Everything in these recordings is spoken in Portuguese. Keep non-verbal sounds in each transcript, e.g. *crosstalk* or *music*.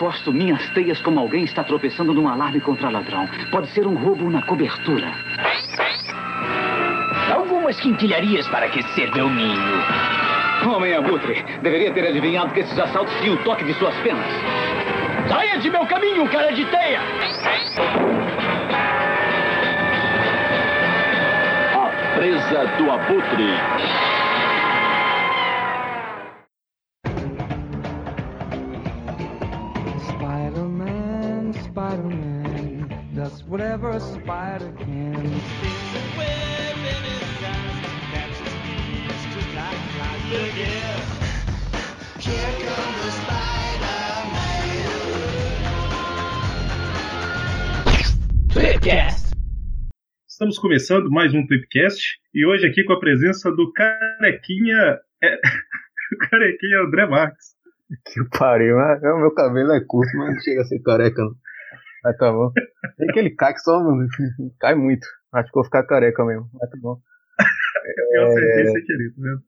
aposto minhas teias como alguém está tropeçando num alarme contra ladrão. Pode ser um roubo na cobertura. Algumas quinquilharias para aquecer meu ninho. Homem abutre, deveria ter adivinhado que esses assaltos tinham o toque de suas penas. Saia de meu caminho, cara de teia! A presa do abutre. Começando mais um Tripcast e hoje aqui com a presença do carequinha. É, *laughs* o carequinha André Marques. Que pariu? O meu cabelo é curto, mas não chega a ser careca, não. Mas tá bom. Tem que ele cai que só, *laughs* cai muito. Acho que vou ficar careca mesmo, mas tá bom. *laughs* Eu acertei sem querer, tá vendo?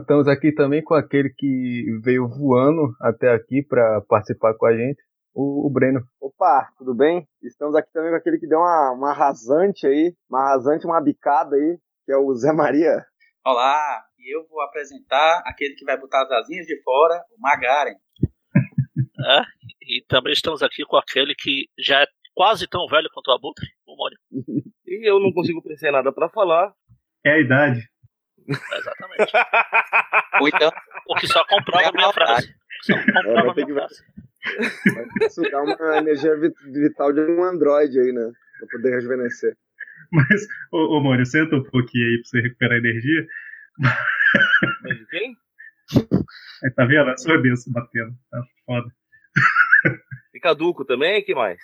Estamos aqui também com aquele que veio voando até aqui pra participar com a gente, o, o Breno. Opa, tudo bem? Estamos aqui também com aquele que deu uma, uma rasante aí, uma rasante, uma bicada aí, que é o Zé Maria. Olá, e eu vou apresentar aquele que vai botar as asinhas de fora, o Magaren. É, *laughs* e também estamos aqui com aquele que já é quase tão velho quanto o Abutre, o Mônio. E eu não consigo pensar em nada pra falar. É a idade. Exatamente. Ou então, O que só comprova a minha frase. Só comprova vai a minha que- frase. Vai sugar uma energia vi- vital de um androide aí, né? Pra poder rejuvenescer. Mas, ô, ô Mônio, senta um pouquinho aí pra você recuperar energia. Mas de quem? Aí, tá vendo? A sua benção batendo. Tá foda. E caduco também, que mais?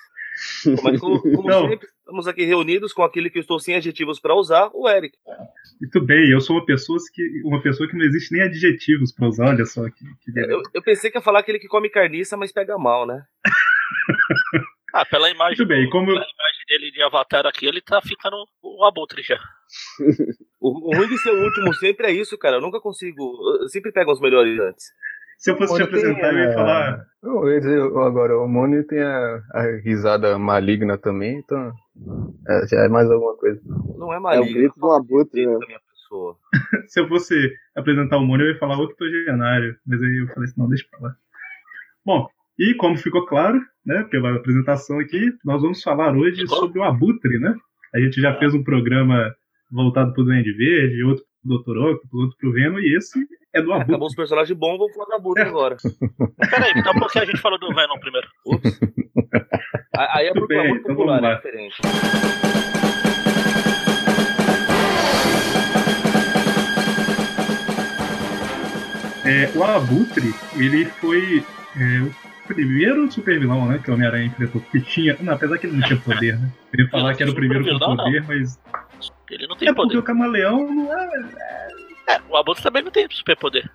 Mas como, *laughs* como sempre, estamos aqui reunidos com aquele que eu estou sem adjetivos pra usar, o Eric. Muito bem, eu sou uma pessoa que, uma pessoa que não existe nem adjetivos pra usar, olha só que, que. Eu, eu pensei que ia falar aquele que come carniça, mas pega mal, né? *laughs* Ah, pela imagem, Muito bem, do- como- pela imagem dele de avatar aqui, ele tá ficando o Abutre já. *laughs* O, o ruim de ser o último sempre é isso, cara. Eu nunca consigo. Eu sempre pego os melhores antes. Se eu fosse te apresentar, eu ia é, falar. Eu ia dizer agora, o Mônio tem a, a risada maligna também, então é, já é mais alguma coisa. Não é É o maligno. grito do abutre, né? da minha pessoa. *laughs* Se eu fosse apresentar o Mônio, eu ia falar octogenário. Mas aí eu falei assim, não, deixa pra lá. Bom, e como ficou claro, né, pela apresentação aqui, nós vamos falar hoje Ficou? sobre o Abutre, né? A gente já fez um programa voltado pro Duende Verde, outro Dr. Octopus, outro pro Venom, e esse é do Abutre. Acabou os personagens bons, vamos falar da Buda agora. *laughs* Peraí, então por que a gente falou do Venom primeiro? Ups. *laughs* Aí é pro clamor bem, então popular, vamos lá. é diferente. É, o Abutre, ele foi é, o primeiro super vilão, né, que o Homem-Aranha enfrentou. Que tinha, não, apesar que ele não tinha poder, né? Eu ia falar que era o primeiro com poder, mas Ele não tem é porque poder. o Camaleão não é. É, o Abutre também não tem superpoder.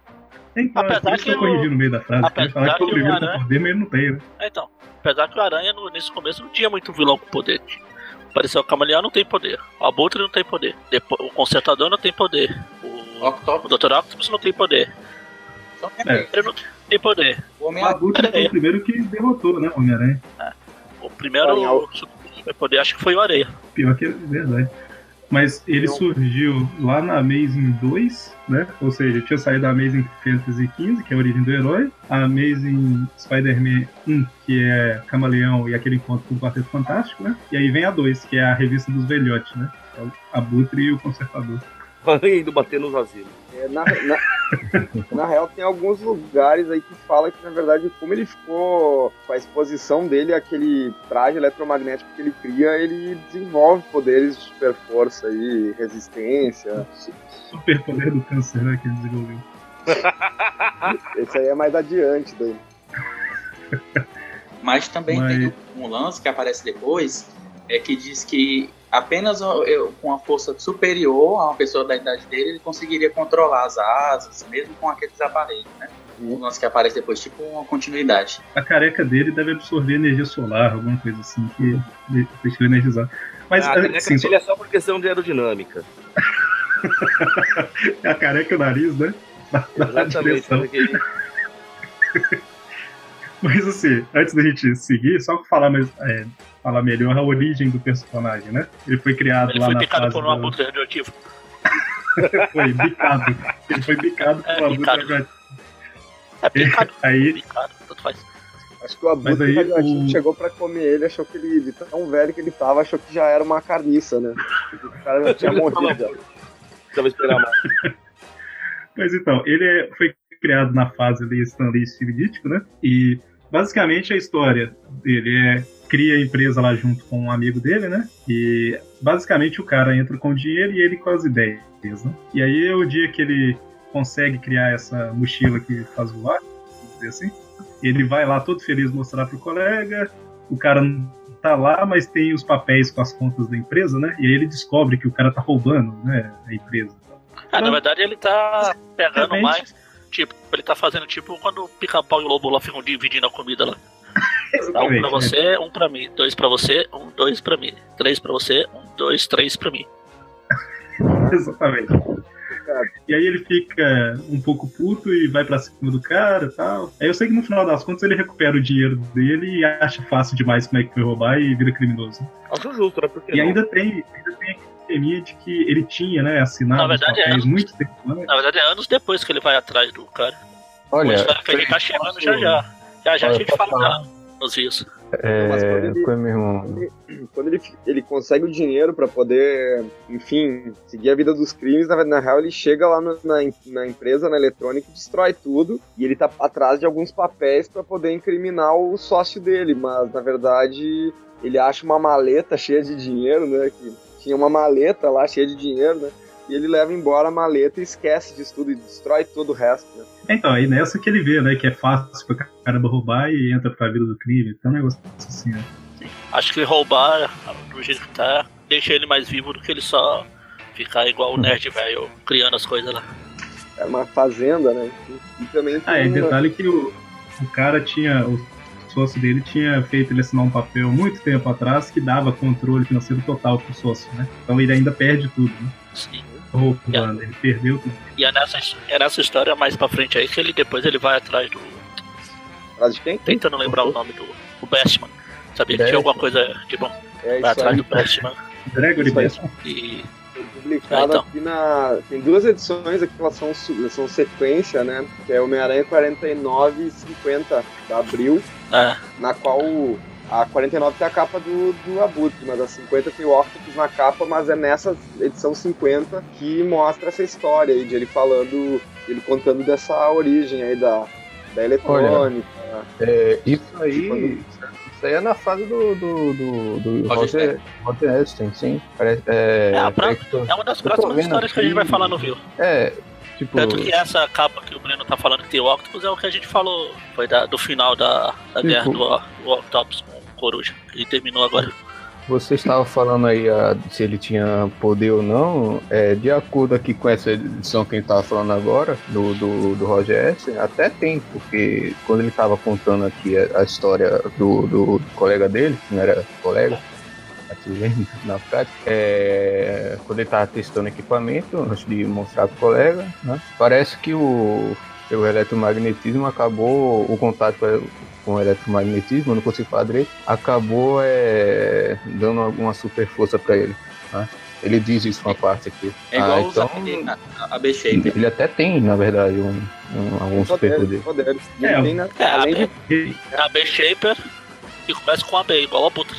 Então, Apesar que eu que o- corrigi no meio da frase. Eu apesar falar que foi o que o Aranha- poder, mas ele não tem, né? É, então, apesar que o Aranha no, nesse começo não tinha muito vilão com poder. Pareceu o Camaleão não tem poder. O Abutre não tem poder. Depois, o Consertador não tem poder. O, Octopus. o Dr. Octopus não tem poder. Que É. Ele não tem poder. o O homem Abutre foi Aranha. o primeiro que derrotou, né, o Homem-Aranha. O primeiro superpoder acho que foi o Areia. Pior que é verdade. Mas ele Não. surgiu lá na Amazing 2, né? Ou seja, tinha saído da Amazing Fantasy 15, que é a origem do herói, a Amazing Spider-Man 1, que é Camaleão e aquele encontro com o Quarteto Fantástico, né? E aí vem a 2, que é a revista dos velhotes, né? É o Abutre e o Consertador. Indo bater nos asilos. É, na, na, *laughs* na real, tem alguns lugares aí que fala que, na verdade, como ele ficou com a exposição dele, aquele traje eletromagnético que ele cria, ele desenvolve poderes de super força e resistência. Super poder do câncer, né? Que ele desenvolveu. *laughs* Esse aí é mais adiante daí. Mas também Mas- tem um lance que aparece depois, é que diz que apenas eu- com a força superior a uma pessoa da idade dele, ele conseguiria controlar as asas, mesmo com aqueles aparelhos, né? Um lance que aparece depois, tipo uma continuidade. A careca dele deve absorver energia solar, alguma coisa assim, que deixa ele energizar. Mas, Ah, a caneca assim, só- dele é só por questão de aerodinâmica. *laughs* a careca e o nariz, né? Uma Exatamente. *laughs* Mas assim, antes da gente seguir, só pra falar, mais, é, falar melhor a origem do personagem, né? Ele foi criado Ele lá foi na picado fase por um do- abutre radioativo. *laughs* Foi bicado. Ele foi bicado por É, um abutre bicado. radioativo. É picado, *laughs* Aí, picado, tanto faz. Acho que o abutre aí radioativo o- chegou pra comer ele, achou que ele, de tão velho que ele tava, achou que já era uma carniça, né? O cara já tinha *laughs* morrido. Precisava esperar mais. Mas então, ele é- foi criado na fase ali Stanley Estilítico, né? E basicamente a história dele é cria a empresa lá junto com um amigo dele, né? E basicamente o cara entra com o dinheiro e ele com as ideias, né? E aí é o dia que ele consegue criar essa mochila que faz voar, vamos dizer assim. Ele vai lá todo feliz mostrar pro colega, o cara não tá lá, mas tem os papéis com as contas da empresa, né? E aí ele descobre que o cara tá roubando, né, a empresa. Ah, na verdade ele tá pegando mais. Tipo, ele tá fazendo tipo quando o pica-pau e o lobo lá ficam dividindo a comida lá. Dá *laughs* um Exatamente, pra você, um pra mim. Dois pra você, um, dois pra mim. Três pra você, um, dois, três pra mim. *laughs* Exatamente. E aí ele fica um pouco puto e vai pra cima do cara e tal. Aí eu sei que no final das contas ele recupera o dinheiro dele e acha fácil demais como é que foi roubar e vira criminoso. Acho justo, né? Porque E ainda tem, ainda tem teminha de que ele tinha, né, assinado Na verdade, é. papéis muito tempo antes. Na verdade é anos depois que ele vai atrás do cara. Olha, Uma história que a gente tá chegando já já. Já já a Olha, gente posso fala falar? nos dias. Mas quando é, ele- foi mesmo. Quando ele, ele consegue o dinheiro pra poder, enfim, seguir a vida dos crimes, na, na real ele chega lá no- na, na empresa, na eletrônica, e destrói tudo. E ele tá atrás de alguns papéis pra poder incriminar o sócio dele. Mas na verdade ele acha uma maleta cheia de dinheiro, né? Que tinha uma maleta lá cheia de dinheiro, né? E ele leva embora a maleta e esquece disso tudo e destrói todo o resto, né? Então, aí nessa que ele vê, né, que é fácil pra caramba roubar e entra pra vida do crime. Então é um negócio assim, né? Acho que roubar, do jeito que tá, deixa ele mais vivo do que ele só ficar igual o nerd velho criando as coisas lá. É uma fazenda, né? E, também Ah, e tem uma- detalhe que o, o cara tinha, o sócio dele tinha feito ele assinar um papel muito tempo atrás que dava controle financeiro total pro sócio, né? Então ele ainda perde tudo, né? Sim. Roubando, ele perdeu tudo. E é nessa, é nessa história mais pra frente aí que ele depois ele vai atrás do. Atrás de quem? Tentando lembrar o nome do. O Bestman. Sabia que tinha alguma coisa de bom. É Vai isso atrás aí. do Bestman. Gregory. Bestman. E. Foi publicado Ah, então. aqui na. Tem duas edições aqui que elas são, são sequência, né? Que é Homem-Aranha 49 e 50 da Abril, É, na qual a 49 tem a capa do, do Abutre, mas a 50 tem o Octopus na capa, mas é nessa edição 50 que mostra essa história aí, de ele falando, ele contando dessa origem aí da, da eletrônica. É, isso aí. Quando- Isso aí é na fase do, do, do, do Roger Roger, sim. Parece, é, É, pra- é uma das próximas histórias que a gente vai aqui. falar no Viu. é, tipo. Tanto que essa capa que o Breno tá falando que tem o Octopus é o que a gente falou. Foi da- do final da, da Sim, guerra do, do Octopus com o Coruja. E terminou agora. Você estava falando aí ah, se ele tinha poder ou não. É, de acordo aqui com essa edição que a gente estava falando agora, do, do, do Roger S, até tem, porque quando ele estava contando aqui a, a história do, do, colega dele, que não era colega, aqui vendo na prática, é, quando ele estava testando equipamento, antes de mostrar para o colega, né, parece que o, o eletromagnetismo acabou, o contato com com o eletromagnetismo, não consigo falar direito, acabou é, dando alguma super força para ele. né? Ele diz isso uma parte aqui. É igual Ah, usar então, a, a B-Shaper. ele até tem, na verdade, um, um, algum super Poderes, poder. poderes. E É, tem, né, É, a, além de E- é a B-Shaper e começa com a B, igual a Butre.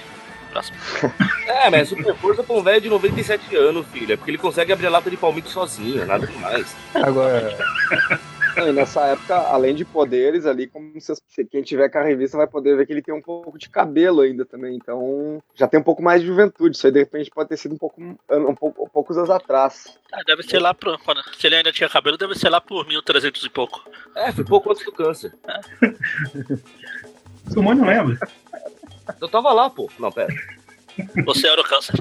Próximo. *laughs* É, mas é super força pra um velho de 97 anos, filho. É porque ele consegue abrir a lata de palmito sozinho, nada demais. Agora, *laughs* e nessa época, além de poderes ali, como se quem tiver com a revista vai poder ver que ele tem um pouco de cabelo ainda também. Então, já tem um pouco mais de juventude. Isso aí, de repente, pode ter sido um pouco, um pouco poucos anos atrás. Ah, deve ser lá pro. Se ele ainda tinha cabelo, deve ser lá por 1300 e pouco. É, foi pouco antes do câncer. *laughs* Sumô não lembra? Eu tava lá, pô. Não, pera. Você era o câncer.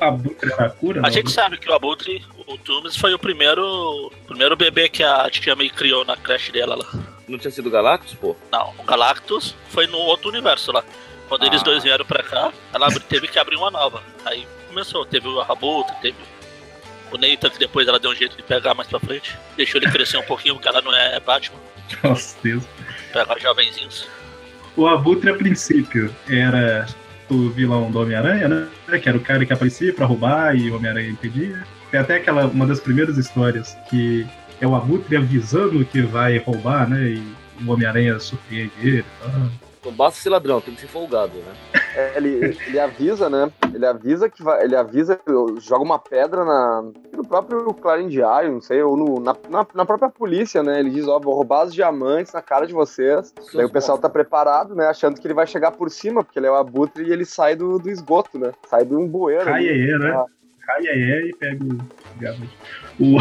A Butra era a cura? A não, gente né? sabe que o Abutre, o Tumes, foi o primeiro, o primeiro bebê que a tia May criou na creche dela lá. Não tinha sido Galactus, pô? Não, o Galactus foi no outro universo lá. Quando eles Ah. dois vieram pra cá, ela teve que abrir uma nova. Aí começou, teve o Abutre, teve o Nathan, que depois ela deu um jeito de pegar mais pra frente. Deixou ele crescer um pouquinho, porque ela não é Batman. Nossa Deus. Pegar jovenzinhos. O Abutre, a princípio, era o vilão do Homem-Aranha, né? Que era o cara que aparecia pra roubar e o Homem-Aranha impedia. Tem até aquela, uma das primeiras histórias que é o Abutre avisando que vai roubar, né? E o Homem-Aranha surpreende ele. e tal. Não basta ser ladrão, tem que ser folgado, né? *laughs* É, ele, ele avisa, né? Ele avisa que vai. Ele avisa, joga uma pedra na, no próprio Clarim Diário, não sei, ou no- na, na, na própria polícia, né? Ele diz, ó, vou roubar os diamantes na cara de vocês. Daí o pessoal tá preparado, né? Achando que ele vai chegar por cima, porque ele é o abutre e ele sai do, do esgoto, né? Sai de um bueiro. Cai ali. né? Ah, Cai aí e pega o diamante. O,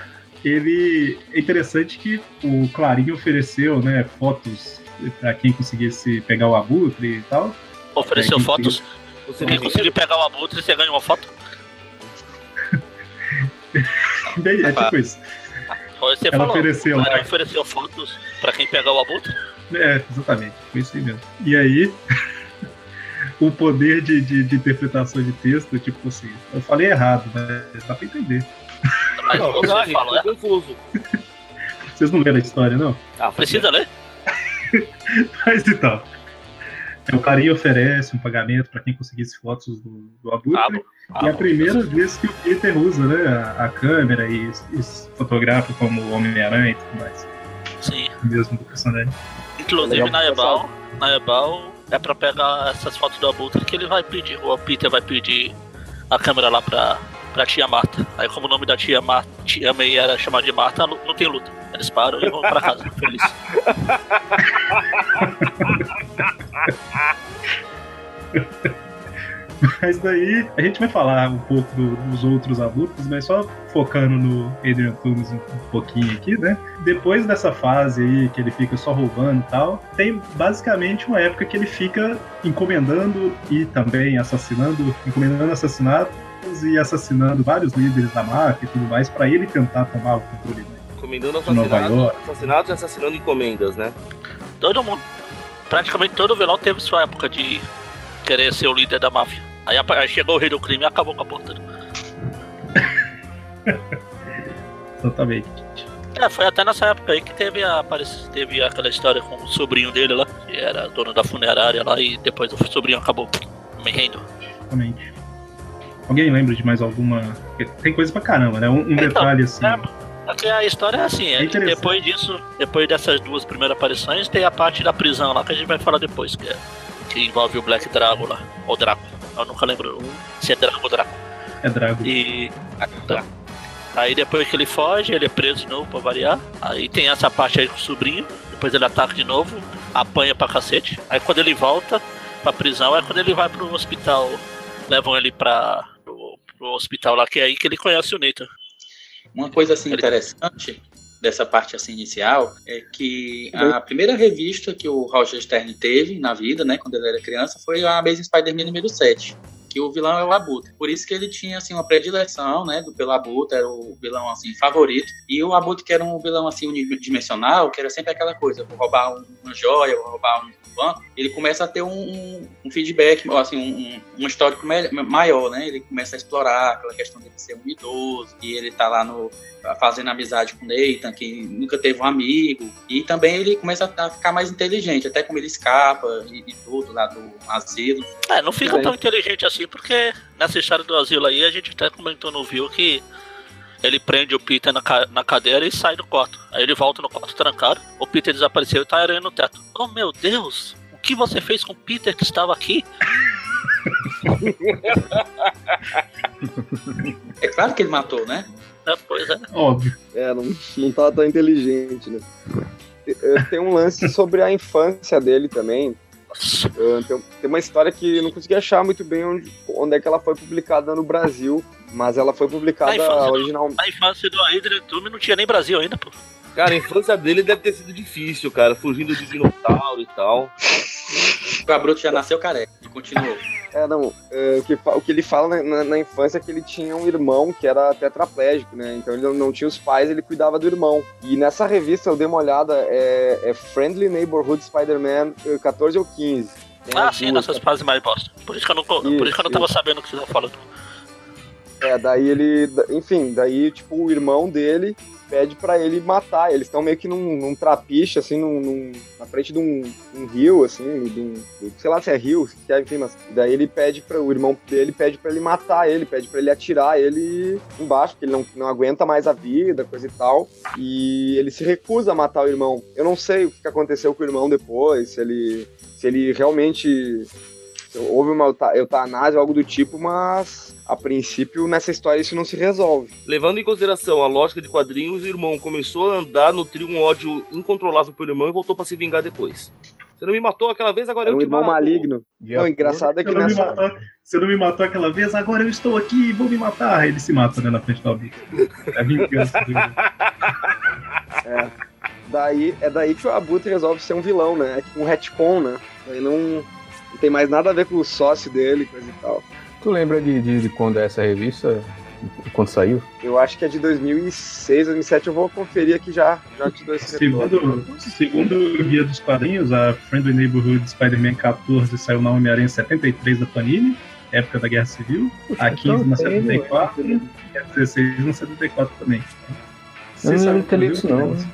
*laughs* ele é interessante que o Clarinho ofereceu, né, fotos pra quem conseguisse pegar o Abutre e tal. Ofereceu É, fotos. Você Quem conseguir pegar o abutre, você ganha uma foto. *laughs* É tipo isso. Você Ela falou. ofereceu, Ela né? ofereceu fotos pra quem pegar o abutre. É, exatamente. Foi isso aí mesmo. E aí, *laughs* o poder de, de, de interpretação de texto, tipo assim, eu falei errado, né? Dá pra entender. Mas Não, você não, tô é? confuso. Vocês não leram a história, não? Ah, Precisa ler? *laughs* Mas então. O Clarinho oferece um pagamento pra quem conseguisse fotos do, do Abutre. Ah, bom. E é Ah, a primeira vez que o Peter usa né, a, a câmera e, e fotografa como o Homem-Aranha e tudo mais. Sim. Mesmo do personagem. Inclusive Legal, na. Ebal, na Ebal é pra pegar essas fotos do Abutre que ele vai pedir. O Peter vai pedir a câmera lá pra, pra tia Marta. Aí como o nome da tia Marta, tia May era chamada de Marta, não tem luta. Eles param e vão pra casa, feliz. *laughs* *laughs* Mas daí a gente vai falar um pouco do- dos outros adultos, mas só focando no Adrian Toomes um, um pouquinho aqui, né? Depois dessa fase aí que ele fica só roubando e tal, tem basicamente uma época que ele fica encomendando e também assassinando, encomendando assassinatos e assassinando vários líderes da máfia e tudo mais pra ele tentar tomar o controle né? Encomendando assassinatos, assassinatos e assassinando encomendas, né? Todo mundo. Praticamente todo vilão teve sua época de querer ser o líder da máfia. Aí, aí chegou o rei do crime e acabou com a porta. *laughs* Exatamente. É, foi até nessa época aí que teve, a, teve aquela história com o sobrinho dele lá, que era dono da funerária lá, e depois o sobrinho acabou morrendo. Exatamente. Alguém lembra de mais alguma. Tem coisa pra caramba, né? Um, um Então, detalhe assim. é, Porque a história é assim, É depois disso, depois dessas duas primeiras aparições, tem a parte da prisão lá que a gente vai falar depois, que, é, que envolve o Black Drago lá, ou Draco. Eu nunca lembro se é Drago ou Draco. É Drago. E. Tá. Aí depois que ele foge, ele é preso de novo pra variar. Aí tem essa parte aí com o sobrinho. Depois ele ataca de novo, apanha pra cacete. Aí quando ele volta pra prisão é quando ele vai pro hospital. Levam ele pra. pro, pro hospital lá, que é aí que ele conhece o Nathan. Uma coisa assim interessante dessa parte assim inicial é que a primeira revista que o Roger Stern teve na vida, né, quando ele era criança, foi a Amazing Spider-Man número 7, que o vilão é o Abutre. Por isso que ele tinha assim uma predileção, né, do pelo Abutre, era o vilão assim favorito. E o Abutre que era um vilão assim unidimensional, que era sempre aquela coisa, vou roubar um- uma joia, vou roubar um banco, ele começa a ter um, um- um feedback, assim, um, um- histórico maior, né? Ele começa a explorar aquela questão de ser um idoso, e ele tá lá no fazendo amizade com o Nathan, que nunca teve um amigo, e também ele começa a ficar mais inteligente, até como ele escapa e, e tudo lá do asilo. É, não fica tão inteligente assim, porque nessa história do asilo aí a gente até comentou no view que ele prende o Peter na, ca- na cadeira e sai do quarto. Aí ele volta no quarto trancado, o Peter desapareceu e tá aranhando no teto. Oh meu Deus! O que você fez com o Peter que estava aqui? É claro que ele matou, né? É, pois é. Óbvio. É, não, não tava tão inteligente, né? Tem um lance sobre a infância dele também. Tem, tem uma história que eu não consegui achar muito bem onde, onde é que ela foi publicada no Brasil, mas ela foi publicada A infância do- original. A infância do Adrian não tinha nem Brasil ainda, pô. Cara, a infância dele deve ter sido difícil, cara, fugindo de dinossauro e tal. O Abrupto já nasceu careca e continuou. É, não. eh, o, que, o que ele fala na, na- na infância é que ele tinha um irmão que era tetraplégico, né? Então ele não, não tinha os pais, ele cuidava do irmão. E nessa revista eu dei uma olhada, é, é Friendly Neighborhood Spider-Man eh, 14 ou 15. Tem Ah, sim, duas, nessas fases mais bosta. Por isso que eu não, por isso que eu não tava sabendo o que você tava falando. É, daí ele. Enfim, daí, tipo, o irmão dele pede pra ele matar. Eles estão meio que num, num trapiche, assim, num, num- na frente de um, um rio, assim, de um, sei lá se é rio, se é, enfim, mas daí ele pede para o irmão dele pede pra ele matar ele, pede pra ele atirar ele embaixo, porque ele não, não aguenta mais a vida, coisa e tal. E ele se recusa a matar o irmão. Eu não sei o que aconteceu com o irmão depois, se ele, se ele realmente houve uma euta- eutanásia ou algo do tipo, mas a princípio nessa história isso não se resolve. Levando em consideração a lógica de quadrinhos, o irmão começou a andar, nutriu um ódio incontrolável pelo irmão e voltou pra se vingar depois. Você não me matou aquela vez, agora Era eu um te irmão mato. maligno. De Não, engraçado é que Você não, me nessa. matou, você não me matou aquela vez, agora eu estou aqui, vou me matar. Aí ele se mata, né, na frente do Albi. É a vingança dele. *laughs* É. Daí, é daí que o Abutre resolve ser um vilão, né? É tipo um retcon, né? Daí não tem mais nada a ver com o sócio dele, coisa e tal. Tu lembra de, de, de quando é essa revista? Quando saiu? Eu acho que é de 2006, 2007. Eu vou conferir aqui já. Já te dou esse. Segundo, segundo o Guia dos Quadrinhos, a Friendly Neighborhood Spider-Man 14 saiu na Homem-Aranha 73 da Panini, época da Guerra Civil. A 15 na 74 e a 16 na 74 também. Eu não lido tudo, isso não. né?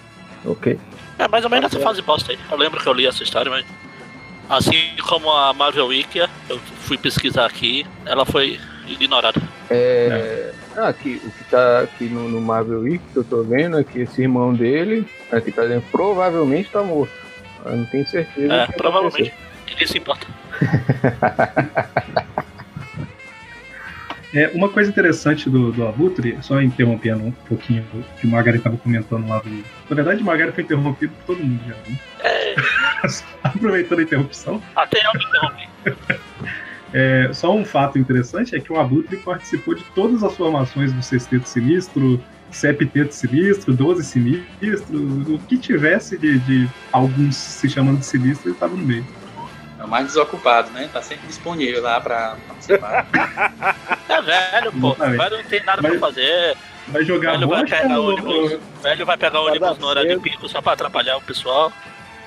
Ok. É mais ou menos nessa fase bosta aí. Eu lembro que eu li essa história, mas. Assim como a Marvel Wiki, eu fui pesquisar aqui, ela foi ignorada. É, ah, aqui, o que tá aqui no, no Marvel Week que eu tô vendo é que esse irmão dele, aqui tá dizendo, provavelmente tá morto. Eu não tenho certeza. É, provavelmente. Ninguém se importa. *laughs* É, uma coisa interessante do, do Abutre, só interrompendo um pouquinho o que o Margaret estava comentando lá do. Na verdade, o Margaret foi interrompido por todo mundo já. Né? *laughs* Aproveitando a interrupção. Até eu me interrompi. *laughs* É, só um fato interessante é que o Abutre participou de todas as formações do Sexteto Sinistro, Septeto Sinistro, Doze Sinistro, o que tivesse de, de alguns se chamando de sinistro, ele estava no meio. É o mais desocupado, né? Tá sempre disponível lá pra participar. É velho, pô. Exatamente. Velho não tem nada pra fazer. Vai jogar Velho vai pegar ou- ônibus. Velho vai pegar ônibus no horário de pico só pra atrapalhar o pessoal.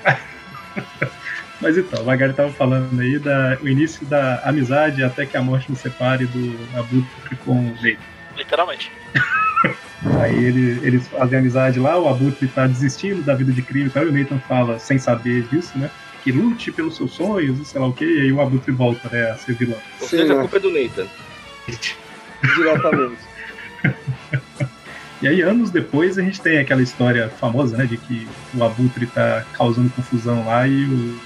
*laughs* *laughs* Mas então, o Magari tava falando aí da, o início da amizade até que a morte nos separe do Abutre com o Leito. Literalmente. *laughs* Aí ele- eles fazem amizade lá, o Abutre tá desistindo da vida de crime e tal, e o Nathan fala, sem saber disso, né? Que lute pelos seus sonhos e sei lá o que, e aí o Abutre volta, né, a ser vilão. Ou seja, a né? culpa é do Nathan. *laughs* Diretamente. E aí, anos depois, a gente tem aquela história famosa, né, de que o Abutre tá causando confusão lá e o.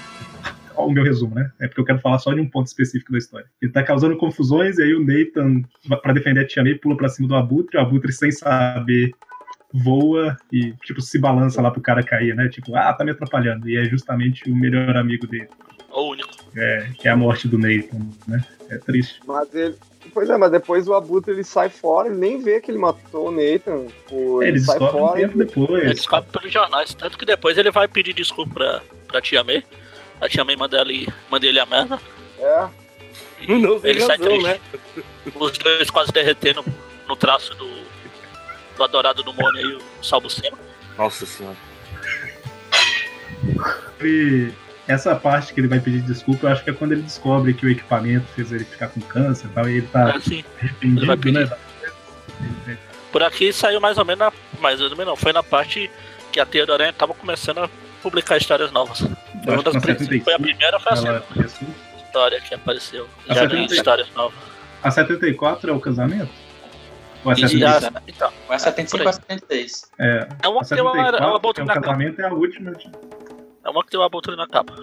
Ó, O meu resumo, né? É porque eu quero falar só de um ponto específico da história. Ele tá causando confusões e aí o Nathan, pra defender a Tia May, pula pra cima do Abutre, o Abutre, sem saber, voa e, tipo, se balança lá pro cara cair, né? Tipo, ah, tá me atrapalhando. E é justamente o melhor amigo dele, O único. é, que é a morte do Nathan, né? É triste. Mas ele. Pois é, mas depois o Abutre ele sai fora, ele nem vê que ele matou o Nathan. Pô, É, ele ele sai descobre um fora. tempo e- Ele depois. descobre pelos jornais. Tanto que depois ele vai pedir desculpa pra, pra tia May. A tia May manda ele, manda ele a merda. É. E Não ele sai razão, triste. né? Os dois quase derretendo no traço do, do adorado do Mônio e o Salbucema. Nossa senhora. Ele- essa parte que ele vai pedir desculpa, eu acho que é quando ele descobre que o equipamento fez ele ficar com câncer e tal, e ele tá Assim, ele vai arrependido, pedir. né? Por aqui saiu mais ou menos na, mais ou menos não, foi na parte que a Teia do Aranha tava começando a publicar histórias novas. Foi, uma das que na primeiras- foi a 75, primeira ou foi a segunda começou. história que apareceu. A Já li 75. histórias novas. A 74 é o casamento? Ou a Isso, 75? Já- então, Ou é 75 por a aí. 76. É, é uma a que tem uma, 74, uma que é abertura o na capa. casamento é a última. de- É uma que tem uma abertura na capa.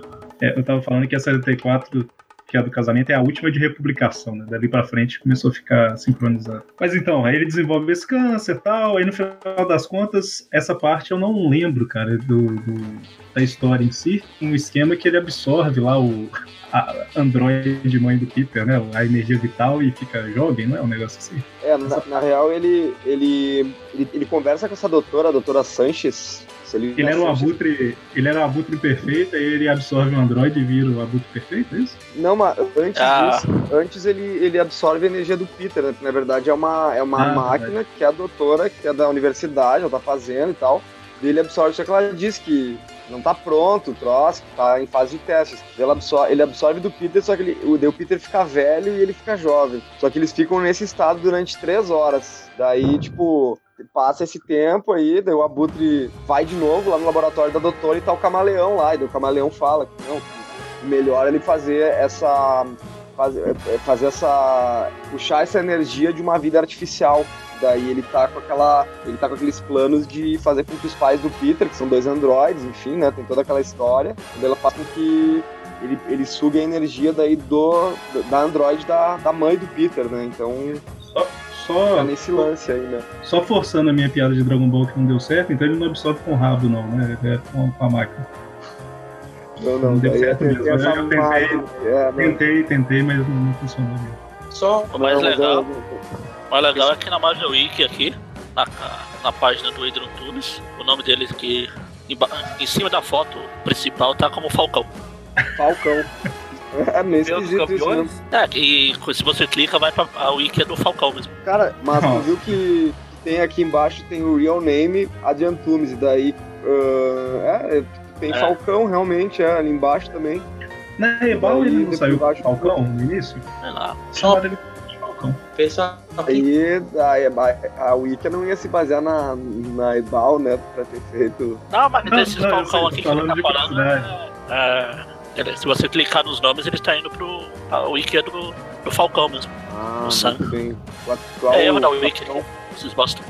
É, eu tava falando que a 74, que é a do casamento, é a última de republicação, né? Dali pra frente começou a ficar sincronizado. Mas então, aí ele desenvolve esse câncer e tal, aí no final das contas, essa parte eu não lembro, cara, do, do- da história em si. Um esquema que ele absorve lá o a Android mãe do Peter, né? A energia vital e fica jovem, não é um negócio assim? É, na, na real, ele, ele, ele, ele conversa com essa doutora, a doutora Sanches. Se ele, Ele era um abutre, ele era um abutre perfeito, aí ele absorve o Android e vira o abutre perfeito, é isso? Não, mas antes Ah. disso, antes ele, ele absorve a energia do Peter, né? Na verdade, é uma, é uma Ah, máquina que a doutora, que é da universidade, ela tá fazendo e tal. E ele absorve, só que ela diz que, não tá pronto o troço, tá em fase de testes. Ele absorve, ele absorve do Peter, só que ele, o, o Peter fica velho e ele fica jovem. Só que eles ficam nesse estado durante três horas. Daí, tipo, passa esse tempo aí, daí o Abutre vai de novo lá no laboratório da doutora e tá o camaleão lá. E daí o camaleão fala que não, melhor ele fazer essa. Fazer, fazer essa. puxar essa energia de uma vida artificial. Daí ele tá com aquela. Ele tá com aqueles planos de fazer com que os pais do Peter, que são dois androides, enfim, né? Tem toda aquela história. Ela faz com que ele, ele suga a energia daí do, da androide da, da mãe do Peter, né? Então. Só, tá nesse lance aí, né? só forçando a minha piada de Dragon Ball que não deu certo, então ele não absorve com o rabo, não, né? É com, com a máquina. Não, não, Não deu certo mesmo. essa Eu tentei- é, não. Tentei, tentei, mas não, não funcionou mesmo. Só O mais Não, legal, eu- o mais legal é que na Marvel Wiki aqui, na, na página do Adrian Tunes, o nome dele que emba- em cima da foto principal tá como Falcão. Falcão. *laughs* É meio Deus dos esquisito isso. É, e se você clica, vai pra a Wiki é do Falcão mesmo. Cara, mas tu viu que tem aqui embaixo tem o real name Adrian Tunes, e daí ah, é, tem É. Falcão realmente, é, ali embaixo também. Na Ebal ele não saiu embaixo- Falcão no início? Sei lá. Chamaram ele de Falcão. pessoal que Aí a, a Wiki não ia se basear na, na Ebal, né, pra ter feito... Não, mas Não, desses não, Falcão aqui que ele tá falando. É, ele- se você clicar nos nomes, ele está indo pro. A Wiki é do, do Falcão mesmo. Ah, O Sam. muito bem. O atual É erro da Wiki. Falcão. Vocês gostam.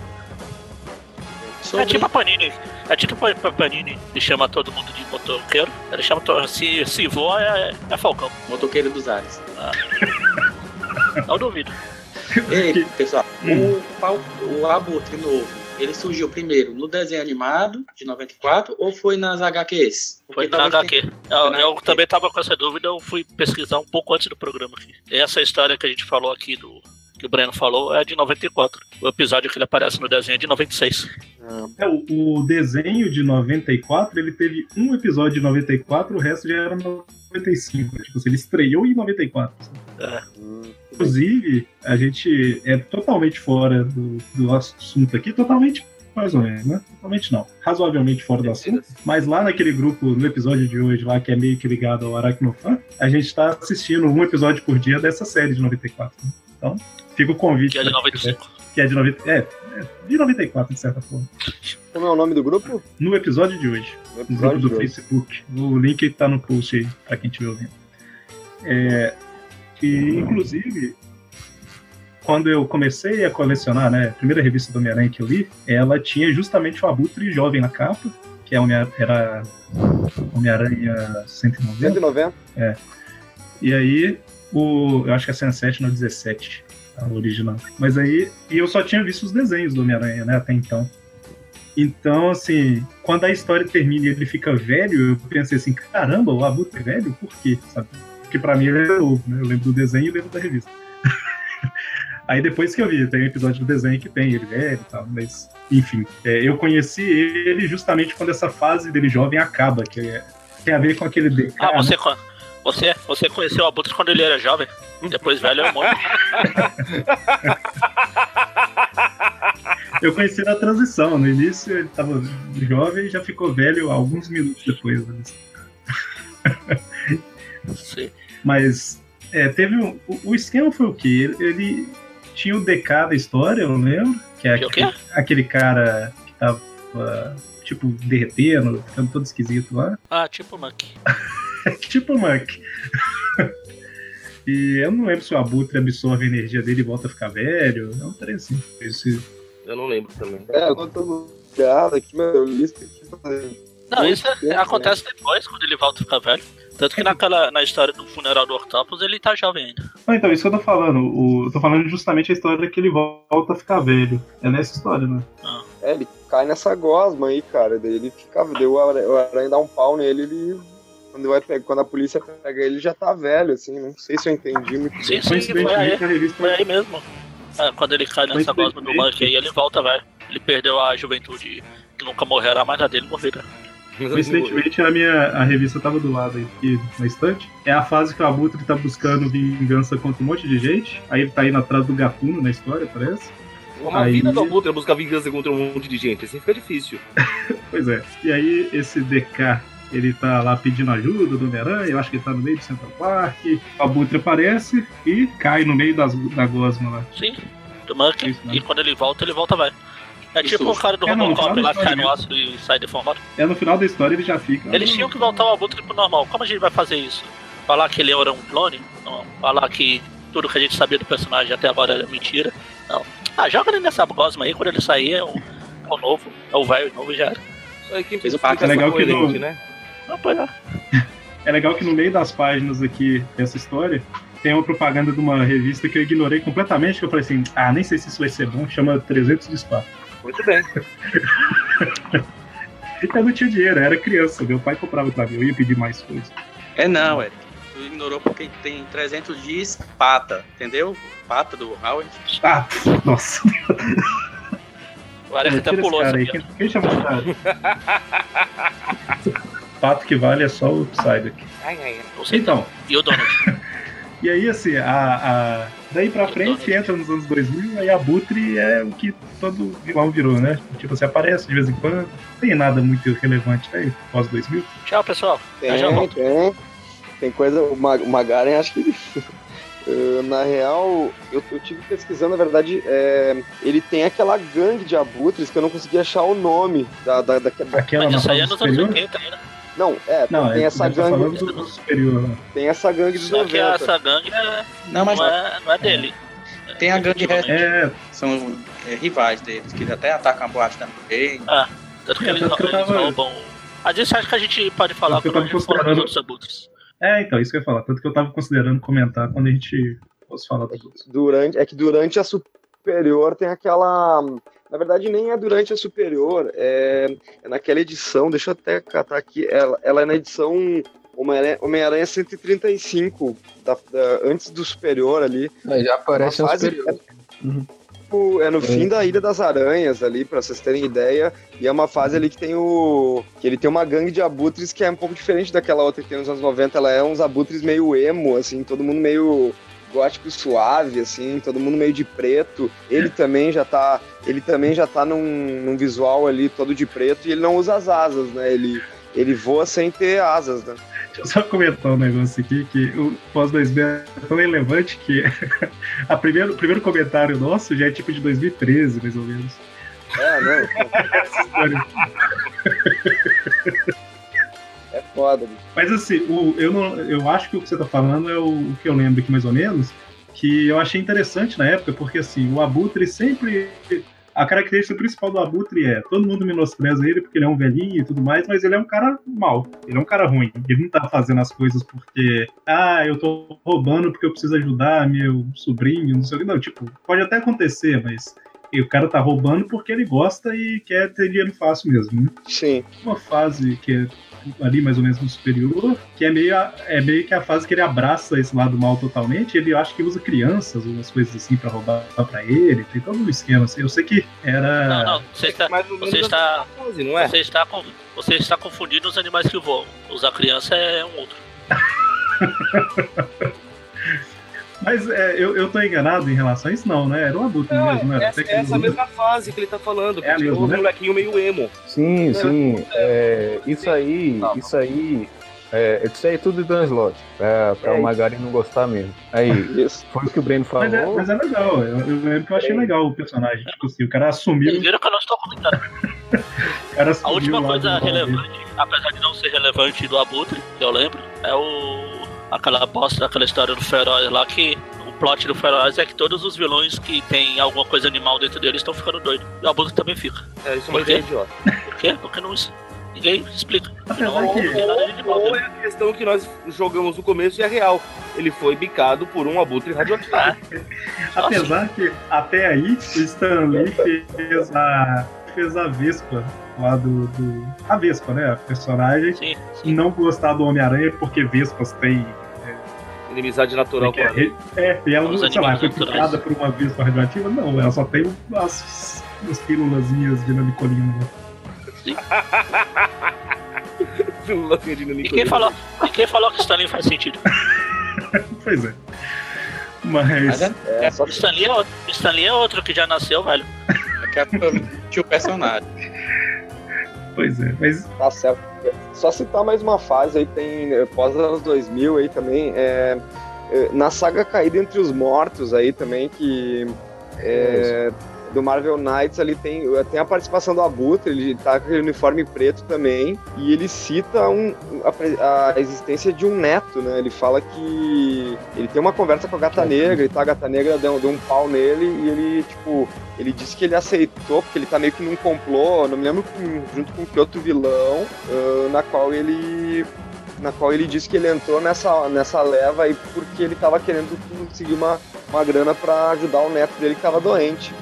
sobre É tipo a Panini. É tipo a Panini que chama todo mundo de motoqueiro. Ele chama todo. Se, se voa é, é Falcão. motoqueiro dos ares. Não duvido. Ei, pessoal, Hum. o, Fal- o Abutre novo, ele surgiu primeiro no desenho animado de 94 ou foi nas HQs? Foi na HQ. Eu, Foi na eu HQ. também tava com essa dúvida, eu fui pesquisar um pouco antes do programa aqui. Essa história que a gente falou aqui do. Que o Breno falou é de 94. O episódio que ele aparece no desenho é de 96. Ah, É, o, o desenho de 94, ele teve um episódio de 94, o resto já era 95. Tipo assim, ele estreou em 94. hum, Inclusive, a gente é totalmente fora do, do assunto aqui, totalmente mais ou menos, né? Totalmente não. Razoavelmente fora do assunto. Mas lá naquele grupo, no episódio de hoje, lá que é meio que ligado ao Aracnofan, a gente tá assistindo um episódio por dia dessa série de 94. né? Então, fica o convite. Que é de pra quem quiser, 95. Que é de 90, é, é, de 94, de certa forma. Como é o nome do grupo? No episódio de hoje No no grupo do hoje. Facebook. O link tá no post aí, pra quem estiver ouvindo. É, e, inclusive, quando eu comecei a colecionar, né, a primeira revista do Homem-Aranha que eu li, ela tinha justamente o Abutre jovem na capa, que é Homem era Homem-Aranha 190. 190? E aí, o, eu acho que é 107 no 17, a original. Mas aí, e eu só tinha visto os desenhos do Homem-Aranha, né, até então. Então, assim, quando a história termina e ele fica velho, eu pensei assim, caramba, o Abutre é velho? Por quê? Sabe? Porque pra mim ele é novo, né? Eu lembro do desenho e lembro da revista. *laughs* Aí depois que eu vi, tem um episódio do desenho que tem ele velho e tal, mas enfim. é, eu conheci ele justamente quando essa fase dele jovem acaba, que é- tem a ver com aquele DK, Ah, né? você, você, você conheceu o Abutre quando ele era jovem. Depois velho é muito. *laughs* Eu conheci na transição. No início ele tava jovem e já ficou velho alguns minutos depois. né? Sim. Mas é, teve um, o, o esquema foi o quê? Ele, ele tinha o DK da história, eu lembro, que é aquele, aquele cara que tava tipo derretendo, ficando todo esquisito lá. Ah, tipo Monkey. *laughs* tipo o Monk. e eu não lembro se o Abutre absorve a energia dele e volta a ficar velho. É um trem assim. Esse, Eu não lembro também. É, eu tô ligado aqui, mas eu li isso aqui. Não, isso é- acontece depois, quando ele volta a ficar velho. Tanto que naquela, na história do funeral do Octopus ele tá jovem ainda. Não, então, isso que eu tô falando. O, eu tô falando justamente a história que ele volta a ficar velho. É nessa história, né? É, ele cai nessa gosma aí, cara. Daí ele fica. Deu o aranha, o aranha dá um pau nele, ele. Quando, vai pegar, quando a polícia pega ele, já tá velho, assim. Não sei se eu entendi muito Sim, bem. sim, foi aí, revista foi aí mesmo. É, quando ele cai nessa gosma do Monkey aí, ele volta velho. Ele perdeu a juventude que nunca morrerá, mas a dele morrerá. Coincidentemente, a minha a revista tava do lado aí, aqui na estante. É a fase que o Abutre tá buscando vingança contra um monte de gente. Aí ele tá indo atrás do Gatuno na história, parece. Uma Aí- vida do Abutre é buscar vingança contra um monte de gente, assim fica difícil. *laughs* Pois é. E aí esse DK, ele tá lá pedindo ajuda do Homem-Aranha, eu acho que ele tá no meio do Central Park. O Abutre aparece e cai no meio das, da gosma lá. Sim, do Monkey. Isso, né? E quando ele volta, ele volta vai. É tipo o cara do É, Robocop lá que cai no ácido e sai deformado. É no final da história ele já fica. Eles tinham que voltar o Abutre pro normal. Como a gente vai fazer isso? Falar que ele era um clone? Não. Falar que tudo que a gente sabia do personagem até agora era mentira? Não. Ah, joga ele nessa gosma aí, quando ele sair é o, é o novo, é o velho novo já era. Isso aí quem Fez o essa É legal que no- né? Não, pois é. É legal que no meio das páginas aqui dessa história tem uma propaganda de uma revista que eu ignorei completamente, que eu falei assim, ah, nem sei se isso vai ser bom, chama 300 de espaço. Muito bem. *laughs* Eu não tinha dinheiro, era criança, meu pai comprava pra mim, eu ia pedir mais coisas. É não, Eric. Tu ignorou porque tem 300 dias pata, entendeu? Pata do Howard. Ah, nossa, O Eric até pulou essa aí, quem, quem chama esse cara? *laughs* Pato que vale é só o Psyduck. Ai, ai, ai. Então, E o Donald? *laughs* E aí, assim, a, a- daí pra frente, entra nos anos 2000, aí a Butre é o que todo vilão virou, né? Tipo, você aparece de vez em quando, não tem nada muito relevante aí, pós 2000. Tchau, pessoal. Tem, já volto. tem. Tem coisa. O Ma- o Magaren, acho que. *laughs* eh, na real, eu, eu tive pesquisando, na verdade, é, ele tem aquela gangue de abutres que eu não consegui achar o nome da, da, da, da- Aquela Mas isso aí é nos anos superior? 80 ainda. Não, é, Não, tem é, essa tá gangue. do, do superior. né? Tem essa gangue dos Só que 90. essa gangue é, Não, mas não, é, não é dele. tem a gangue. É, são é, rivais deles, que até atacam a boate também. Tanto que É, eles, tanto que tava- roubam. Às vezes acho que a gente pode falar Tanto que eu quando a dos abutres. é, então, isso que eu ia falar. Tanto que eu tava considerando comentar quando a gente fosse falar dos outros. Durante, é que durante a superior tem aquela. Na verdade, nem é durante a superior, é, é naquela edição, deixa eu até catar aqui, ela, ela é na edição Homem-Aranha Homem-Aranha 135, da, da- antes do superior ali. Já aparece fase- superior. O- É no fim da Ilha das Aranhas ali, pra vocês terem ideia. E é uma fase ali que tem o. que ele tem uma gangue de abutres que é um pouco diferente daquela outra que tem nos anos 90. Ela é uns abutres meio emo, assim, todo mundo meio gótico suave, assim, todo mundo meio de preto. Ele também já tá. Ele também já tá num, num visual ali todo de preto e ele não usa as asas, né? Ele, ele voa sem ter asas, né? Deixa eu só comentar um negócio aqui, que o pós 2000 é tão relevante que *laughs* a primeiro, o primeiro comentário nosso já é tipo de 2013, mais ou menos. É, não. *laughs* Foda, bicho. Mas assim, o, eu, não, eu acho que o que você tá falando é o, o que eu lembro aqui mais ou menos, que eu achei interessante na época, porque assim, o Abutre sempre. A característica principal do Abutre é todo mundo menospreza ele porque ele é um velhinho e tudo mais, mas ele é um cara mau, ele é um cara ruim. Ele não tá fazendo as coisas porque, ah, eu tô roubando porque eu preciso ajudar meu sobrinho, não sei o que. Não, tipo, pode até acontecer, mas e o cara tá roubando porque ele gosta e quer ter dinheiro fácil mesmo, né? Sim. uma fase que é ali mais ou menos no superior, que é meio, a- é meio que a fase que ele abraça esse lado mal totalmente, ele acha que usa crianças, umas coisas assim pra roubar pra ele, tem todo um esquema assim. Eu sei que era. Não, não, você está, você está, fase, não é? você está, com, você está confundindo os animais que voam. Usar criança é um outro. *laughs* Mas é, eu, eu tô enganado em relação a isso, não, né? Era um adulto Não, mesmo, né? essa, Até que essa ele- mesma fase que ele tá falando, que É tinha mesma, um né? molequinho meio emo. Sim, sim. É, isso aí, Não. isso aí. É, isso aí é tudo de Dan Slot, pra, pra É o Magari não gostar mesmo. Aí, *laughs* Isso. foi o que o Breno falou. Mas é, mas é legal, eu, eu lembro que eu achei legal o personagem. Tipo assim, o cara assumiu. Vocês viram que eu não estou comentando. *laughs* O cara A última coisa relevante, apesar de não ser relevante do Abutre, que eu lembro, é o. aquela bosta daquela história do Feroz lá que. O plot do Feroz é que todos os vilões que tem alguma coisa animal dentro deles estão ficando doidos. E o Abutre também fica. É, isso é uma ideia idiota. Por quê? Porque não. Ninguém explica. Apesar Não, que- animal Ou dele. é a questão que nós jogamos no começo e é real. Ele foi bicado por um abutre radioativo. *laughs* Apesar que até aí o Stan Lee fez a, fez a Vespa lá do, do- A Vespa, né? A personagem. sim, E sim. não gostar do Homem-Aranha porque Vespas têm. Inimizade natural com É, a é, e ela, sei lá, foi picada por uma Vespa radioativa? Não, ela só tem umas, umas pílulazinhas de nanicolina. *laughs* Pílulazinha de E quem falou, e quem falou que Stanley faz sentido? *laughs* Pois é. Mas. É, só que Stanley é outro, Stanley é outro que já nasceu, velho. *laughs* Daqui a pouco tinha o personagem. *laughs* Pois é, mas Tá certo. Só citar mais uma fase aí, tem eh, pós anos 2000 aí também, é, é, na saga Caída Entre os Mortos aí também, que é, do Marvel Knights ali tem, tem a participação do Abutre, ele tá com aquele uniforme preto também, e ele cita um, a, a existência de um neto, né? Ele fala que ele tem uma conversa com a Gata Negra, e tá, a Gata Negra deu, deu um pau nele, e ele, tipo, ele disse que ele aceitou, porque ele tá meio que num complô, não me lembro junto com que outro vilão, ah, na qual ele. Na qual ele disse que ele entrou nessa, nessa leva aí porque ele tava querendo conseguir uma, uma grana pra ajudar o neto dele que tava doente.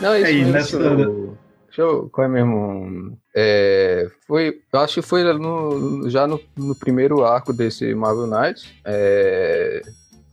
Não, isso, É, isso nessa- do- Deixa eu. Qual é mesmo? É, foi. Eu acho que foi no- já no, no primeiro arco desse Marvel Knights. É,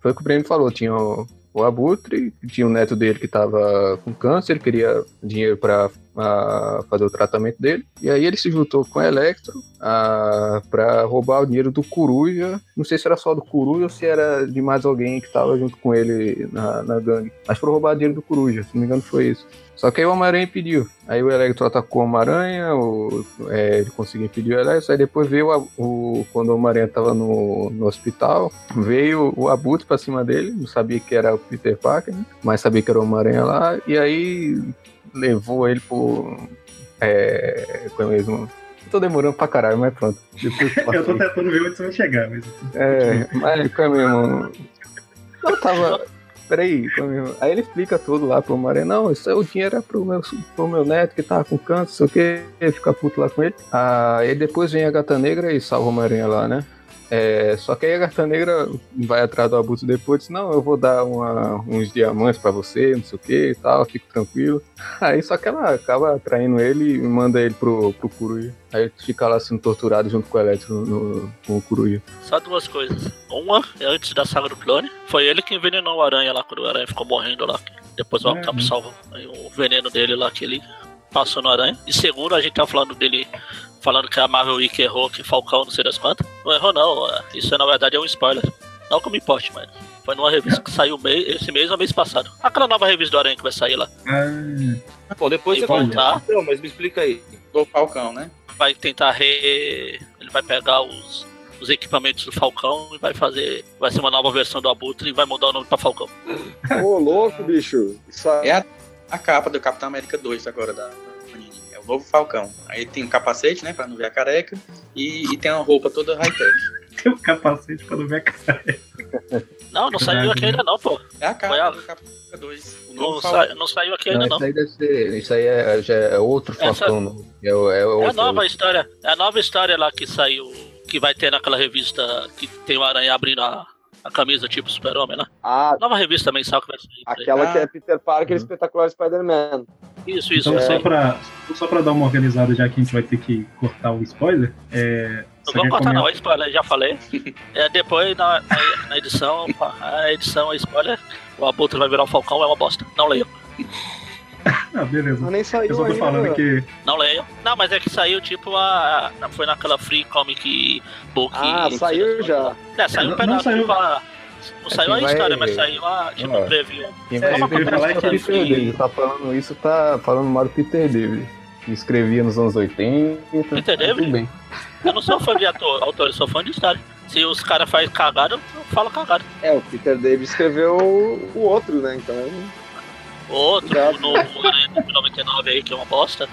foi o que o Breno falou. Tinha o, o Abutre, tinha o neto dele que tava com câncer, queria dinheiro pra ah, fazer o tratamento dele. E aí ele se juntou com o Electro ah, pra roubar o dinheiro do Coruja. Não sei se era só do Coruja ou se era de mais alguém que tava junto com ele na, na gangue. Mas pra roubar dinheiro do Coruja, se não me engano foi isso. Só que aí o Homem-Aranha impediu. Aí o Electro atacou o Homem-Aranha, é, ele conseguiu impedir o Electro. Aí depois veio o- quando o Homem-Aranha tava no, no hospital, veio o Abutre pra cima dele. Não sabia que era o Peter Parker, né? mas sabia que era o Homem-Aranha lá. E aí levou ele pro. É, como é mesmo? Tô demorando pra caralho, mas pronto. Depois eu *laughs* tô tentando ver onde você vai chegar, mas. É, mas como é mesmo? Eu tava. Peraí, como é? Aí ele explica tudo lá pro Maria. Não, isso é o dinheiro é pro meu, pro meu neto que tava com câncer, sei o que. Fica puto lá com ele. Aí depois vem a gata negra e salva o Maranhã lá, né? É, só que aí a gata negra vai atrás do abuso depois e diz, não, eu vou dar uma- uns diamantes pra você, não sei o que e tal, fico tranquilo. *laughs* Aí só que ela acaba traindo ele e manda ele pro, pro Coruja. Aí ele fica lá sendo torturado junto com o Eletro no, no- com o Coruja. Só duas coisas. Uma é antes da saga do clone. Foi ele que envenenou o aranha lá, quando o aranha ficou morrendo lá. Depois o Uhum. Octopus salvou aí o veneno dele lá que ele passou no aranha. E segundo, a gente tá falando dele. Falando que a Marvel Week errou, que Falcão não sei das quantas. Não errou não, é, isso na verdade é um spoiler. Não que eu me importe, mas foi numa revista que saiu mei- esse mês ou mês passado. Aquela nova revista do Aranha que vai sair lá. Ah, Bom, depois E você voltar. conta. Não, mas me explica aí. Do Falcão, né? Vai tentar re. Ele vai pegar os, os equipamentos do Falcão e vai fazer. Vai ser uma nova versão do Abutre e vai mudar o nome pra Falcão. Ô, louco, bicho. Isso aí- É a, a capa do Capitão América 2 agora da o novo Falcão. Aí tem um capacete, né? Pra não ver a careca. E, e tem uma roupa toda high-tech. *laughs* tem um capacete pra não ver a cara. Não, não saiu aqui ainda não, pô. É a capa Foi a- do Capitão América 2. O novo Não, sa- não saiu aqui Não, ainda não. isso aí deve ser. Isso aí é, já é outro Essa- Falcão. não. É, o- é, É a outro- nova história. É a nova história lá que saiu. Que vai ter naquela revista que tem o Aranha abrindo a, a camisa tipo Super-Homem lá. Ah, Nova revista mensal que vai sair. aquela Ah. que é Peter Parker e Espetacular Spider-Man. Isso, isso, Então, isso só pra, só pra dar uma organizada, já que a gente vai ter que cortar o spoiler, é. Não vamos cortar não, comentar- é spoiler, já falei. É, depois na, na, na edição, *laughs* a edição é spoiler, o Abutre vai virar o Falcão, é uma bosta. Não leiam, *laughs* Ah, beleza. Mas nem saiu Eu só tô ainda. falando que. não leiam. Não, mas é que saiu tipo a. Foi naquela Free Comic Book. Ah, saiu já. É, saiu Não- um pedaço não saiu- tipo, a- Não saiu a vai- história, mas saiu a tipo Ó, preview. Quem É, vai escrever falar isso que é ele Peter David. Tá falando isso, tá falando mal do Peter David. Que escrevia nos anos 80. Peter tá David? Bem. Eu não sou fã de ator, autor, eu sou fã de história. Se os caras fazem cagada, eu falo cagada. É, o Peter David escreveu o outro, né? Então. O outro, o novo Aranha de 99 aí, que é uma bosta.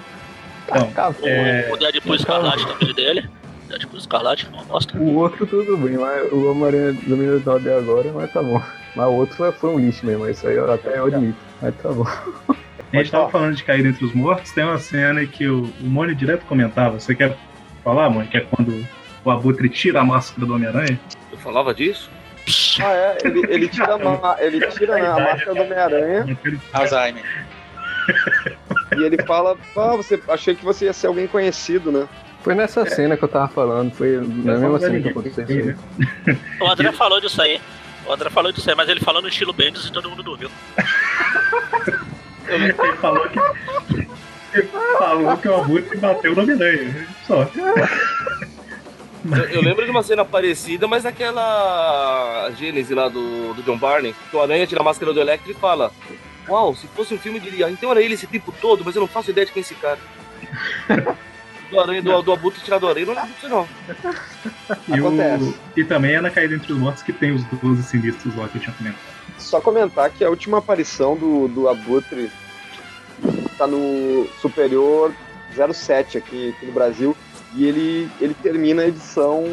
Tá, O, É, o Deadpool Escarlate também dele. Deadpool Escarlate, é uma bosta. O outro tudo bem, mas o Homem-Aranha do 9 agora, mas tá bom. Mas o outro foi- foi um lixo mesmo, isso aí eu até eu admito. Mas tá bom. a gente tava falando de cair entre os mortos, tem uma cena que o, o Mônio direto comentava. Você quer falar, Mônio? Que é quando o Abutre tira a máscara do Homem-Aranha? Eu falava disso? Ah, é. Ele, ele tira, a ma- ele tira né, a máscara do Homem-Aranha Alzheimer. e ele fala: Ah, você achei que você ia ser alguém conhecido, né? Foi nessa cena que eu tava falando, foi na Eu mesma cena que aconteceu isso aí. O André falou disso aí. O André falou disso aí, mas ele falou no estilo Bendis e todo mundo dormiu. Ele falou que. Ele falou que o Abutre bateu no Homem-Aranha. Só. Eu, eu lembro de uma cena parecida, mas naquela Gênese lá do, do John Barney, que o Aranha tira a máscara do Electro e fala: Uau, se fosse um filme, eu diria, então era ele esse tempo todo, mas eu não faço ideia de quem é esse cara. *laughs* do Aranha, do, do Abutre tirar do Aranha, não lembro disso não. E, o- e também é na Caída Entre os Mortos que tem os 12 sinistros lá que eu tinha comentado. Só comentar que a última aparição do, do Abutre tá no Superior 07 aqui, aqui no Brasil. E ele, ele termina a edição,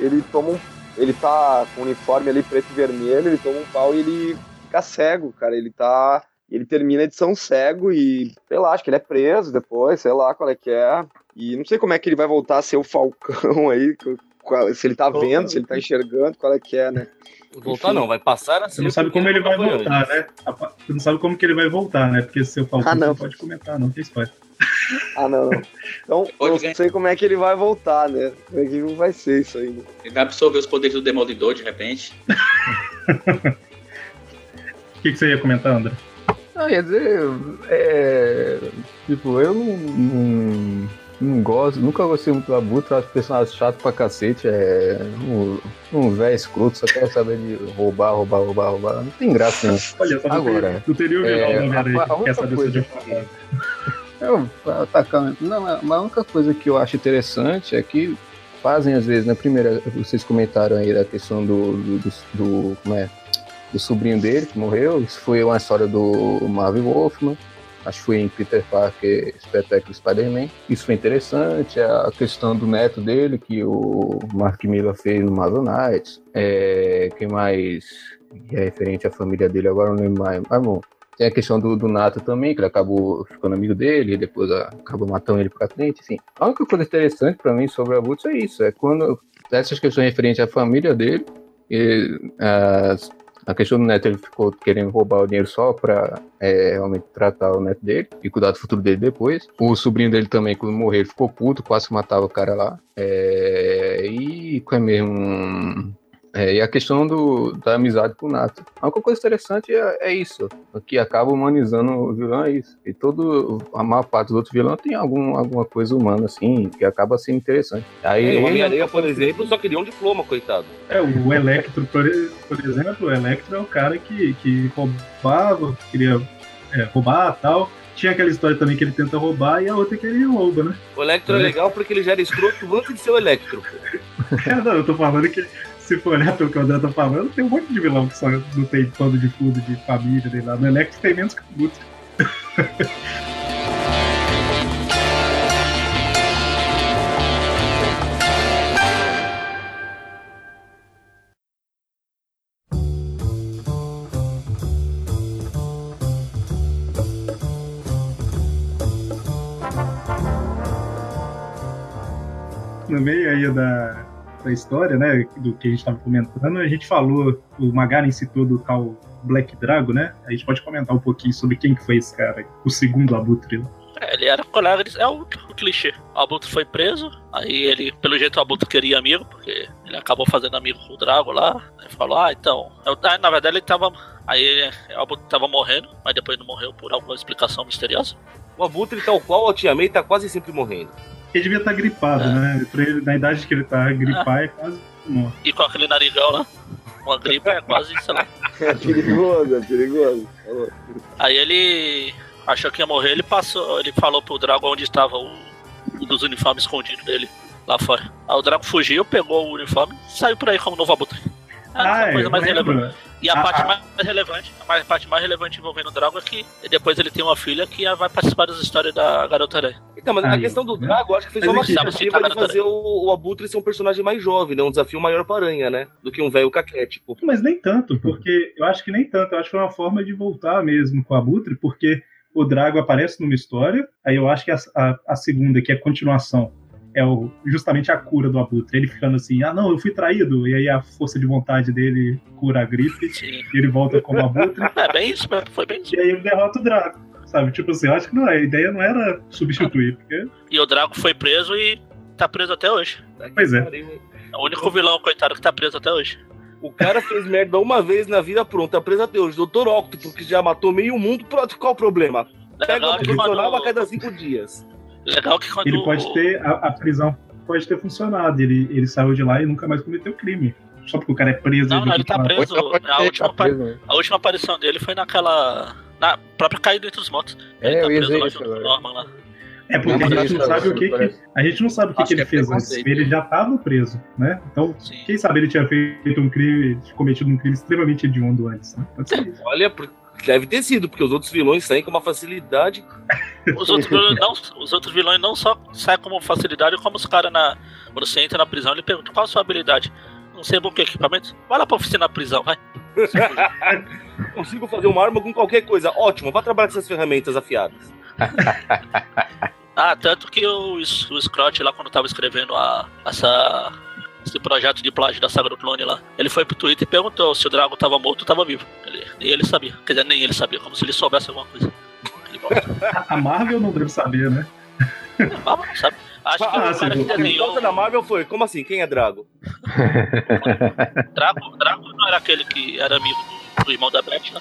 ele toma um. Ele tá com o uniforme ali preto e vermelho, ele toma um pau e ele fica cego, cara. Ele tá. Ele termina a edição cego e, sei lá, acho que ele é preso depois, sei lá qual é que é. E não sei como é que ele vai voltar a ser o Falcão *laughs* aí, qual- se ele tá vendo, se ele tá enxergando, qual é que é, né? Voltar não, vai passar a Você não sabe como ele vai foi voltar, né? Você não sabe como que ele vai voltar, né? Porque se eu falar, Ah, você não. não pode comentar, não tem spoiler. *laughs* Ah, não, não. Então, Pode não sei como é que ele vai voltar, né? Como é que vai ser isso aí, né? Ele vai absorver os poderes do Demolidor de repente. O que, que você ia comentar, André? Não, ia dizer, é. Tipo, eu não, não, não gosto, nunca gostei muito do Abutre, acho o personagem chato pra cacete, é um, um velho escroto, só quer saber de roubar, roubar, roubar, roubar. Não tem graça, não. Olha, só Agora, não teria o é, né, a- a que Quer única saber se coisa eu que- Eu, atacando. Não, mas a única coisa que eu acho interessante é que fazem, às vezes, na primeira, vocês comentaram aí da questão do, do, do, do- é, do sobrinho dele que morreu. Isso foi uma história do Marvel Wolfman. Acho que foi em Peter Parker Espetáculo Spider-Man. Isso foi interessante. A questão do neto dele, que o Mark Miller fez no Marvel Knights. É, quem mais é referente à família dele, agora não lembro mais. Mas bom, tem a questão do, do Nato também, que ele acabou ficando amigo dele, depois a- acabou matando ele pra frente, enfim. A única coisa interessante pra mim sobre a Butch é isso, é quando essas questões referentes à família dele, e, as- a questão do neto, ele ficou querendo roubar o dinheiro só pra é, realmente tratar o neto dele e cuidar do futuro dele depois. O sobrinho dele também, quando morreu, ficou puto, quase matava o cara lá. É, e qual é mesmo... É, e a questão do, da amizade com o Nato. A única coisa interessante é, é isso, que acaba humanizando o vilão é isso. E todo, a maior parte dos outros vilões tem algum, alguma coisa humana, assim, que acaba sendo interessante. Aí, É, o Homem-Aranha, por exemplo, só queria um diploma, coitado. É, o Electro, por, por exemplo, o Electro é o cara que, que roubava, queria é, roubar e tal. Tinha aquela história também que ele tenta roubar e a outra que ele rouba, né? O Electro é legal porque ele já era escroto antes de ser o Electro. *laughs* É, não, eu tô falando que, se for olhar pelo que o André tá falando, tem um monte de vilão que só não tem pano de fundo de família nem nada. No Electro tem menos que o Guts. *laughs* no meio aí da, da história, né, do que a gente estava comentando, a gente falou, o Magaren citou do tal Black Drago, né? A gente pode comentar um pouquinho sobre quem que foi esse cara, o segundo Abutre. né? É, ele era colega, de- é o, o clichê. O Abutre foi preso, aí ele, pelo jeito, o Abutre queria amigo, porque ele acabou fazendo amigo com o Drago lá. Aí falou, ah, então. Eu, ah, na verdade, ele tava. Aí ele- o Abutre tava morrendo, mas depois não morreu por alguma explicação misteriosa. O Abutre, tal qual o Tia May, tá quase sempre morrendo. Ele devia estar gripado, É. né? Pra ele, na idade que ele tá, gripar é quase morte. E com aquele narigão lá, uma gripe é quase, sei lá. É perigoso, é perigoso. Aí ele achou que ia morrer, ele passou, ele falou pro Drago onde estava o, um dos uniformes escondido dele lá fora. Aí o Drago fugiu, pegou o uniforme e saiu por aí como novo abutre. Essa é a Ah, coisa mais lembro. relevante. E a Ah, parte ah. mais relevante, a mais- parte mais relevante envolvendo o Drago é que depois ele tem uma filha que vai participar das histórias da Garota Aranha. Então, mas a questão do né? Drago, acho que fez uma tentativa de fazer o, o Abutre ser um personagem mais jovem, né? Um desafio maior pra Aranha, né? Do que um velho caquético. Mas nem tanto, porque eu acho que nem tanto. Eu acho que foi uma forma de voltar mesmo com o Abutre, porque o Drago aparece numa história, aí eu acho que a, a- a segunda, que é a continuação, é o, justamente a cura do Abutre. Ele ficando assim, ah não, eu fui traído, e aí a força de vontade dele cura a gripe, Sim. e ele volta como Abutre, *laughs* É bem isso, mesmo, foi bem isso. e aí ele derrota o Drago. Sabe, tipo assim, eu acho que não, a ideia não era substituir, porque, E o Drago foi preso e tá preso até hoje. Pois é. É o único vilão, coitado, que tá preso até hoje. O cara fez merda uma vez na vida, pronto, tá preso até hoje. Doutor Octopus, que já matou meio mundo, pronto, qual o problema? Pega que profissional a cada cinco dias. Legal que quando ele pode ter a, a prisão pode ter funcionado. Ele, ele saiu de lá e nunca mais cometeu crime. Só porque o cara é preso. Não, não, ele tá 24 preso. A última, Tá preso, né? a última aparição dele foi naquela. Na própria caída entre os mortos. Ele É, tá preso lá junto com o agora. Norman lá. É porque Não, a gente não sabe o que, que a gente não sabe o que, que ele que é fez antes. Ele já estava preso, né? Então, Sim. quem sabe ele tinha feito um crime, cometido um crime extremamente hediondo antes, né? Pode ser isso. Olha, por- deve ter sido, porque os outros vilões saem com uma facilidade. Os outros, vilões não, os outros vilões não só saem como facilidade, como os caras na. Quando você entra na prisão, ele pergunta qual a sua habilidade. Não sei o que equipamento. Vai lá pra oficina na prisão, vai. *laughs* Consigo fazer uma arma com qualquer coisa. Ótimo, vá trabalhar com essas ferramentas afiadas. Ah, tanto que o, o Scrot lá, quando tava escrevendo a, essa, esse projeto de plágio da saga do clone lá, ele foi pro Twitter e perguntou se o Drago tava morto ou tava vivo. Ele, nem ele sabia. Quer dizer, nem ele sabia, como se ele soubesse alguma coisa. *laughs* A Marvel não deve saber, né? Ah, mas não sabe. Acho que Ah, o cara sim. que A desenhou. resposta da Marvel foi: como assim? Quem é Drago? *laughs* Drago, Drago não era aquele que era amigo do, do irmão da Beth, né?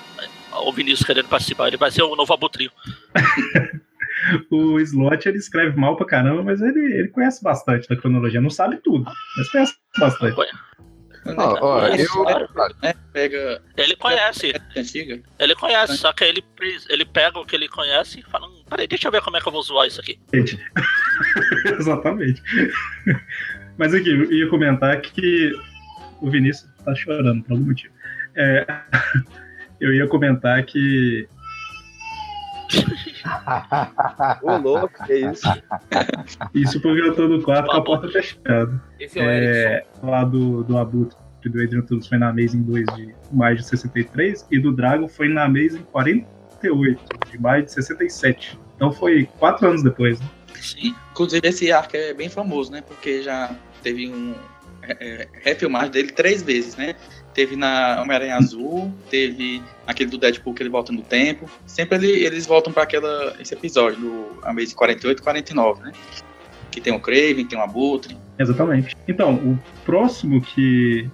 O Vinícius querendo participar. Ele vai ser o novo Abutrio. *laughs* O Slot ele escreve mal pra caramba, mas ele, ele conhece bastante da cronologia. Não sabe tudo, mas conhece bastante. Ó, Ele eu- pega Ele conhece. Ele conhece, só que aí ele, ele pega o que ele conhece e fala: "Hum, peraí, deixa eu ver como é que eu vou zoar isso aqui. *laughs* Exatamente. Mas aqui, eu ia comentar que o Vinícius tá chorando por algum motivo. É, *laughs* eu ia comentar que *laughs* Ô, louco, que isso? isso porque eu tô no quarto com a porta fechada. Esse é o Erickson. É, lá do, do Abutre do Adrian Tunes foi na Amazing 2 de maio de 63 e do Dragon foi na Amazing 48 de maio de 67. Então foi quatro anos depois. Né? Sim. Inclusive, esse arco é bem famoso, né? Porque já teve um é, é, refilmagem dele três vezes, né? Teve na Homem-Aranha Azul, teve aquele do Deadpool que ele volta no tempo. Sempre ele- eles voltam para aquela esse episódio do Amazing 48 e 49, né? Que tem o Craven, tem o Abutre. Exatamente. Então, o próximo que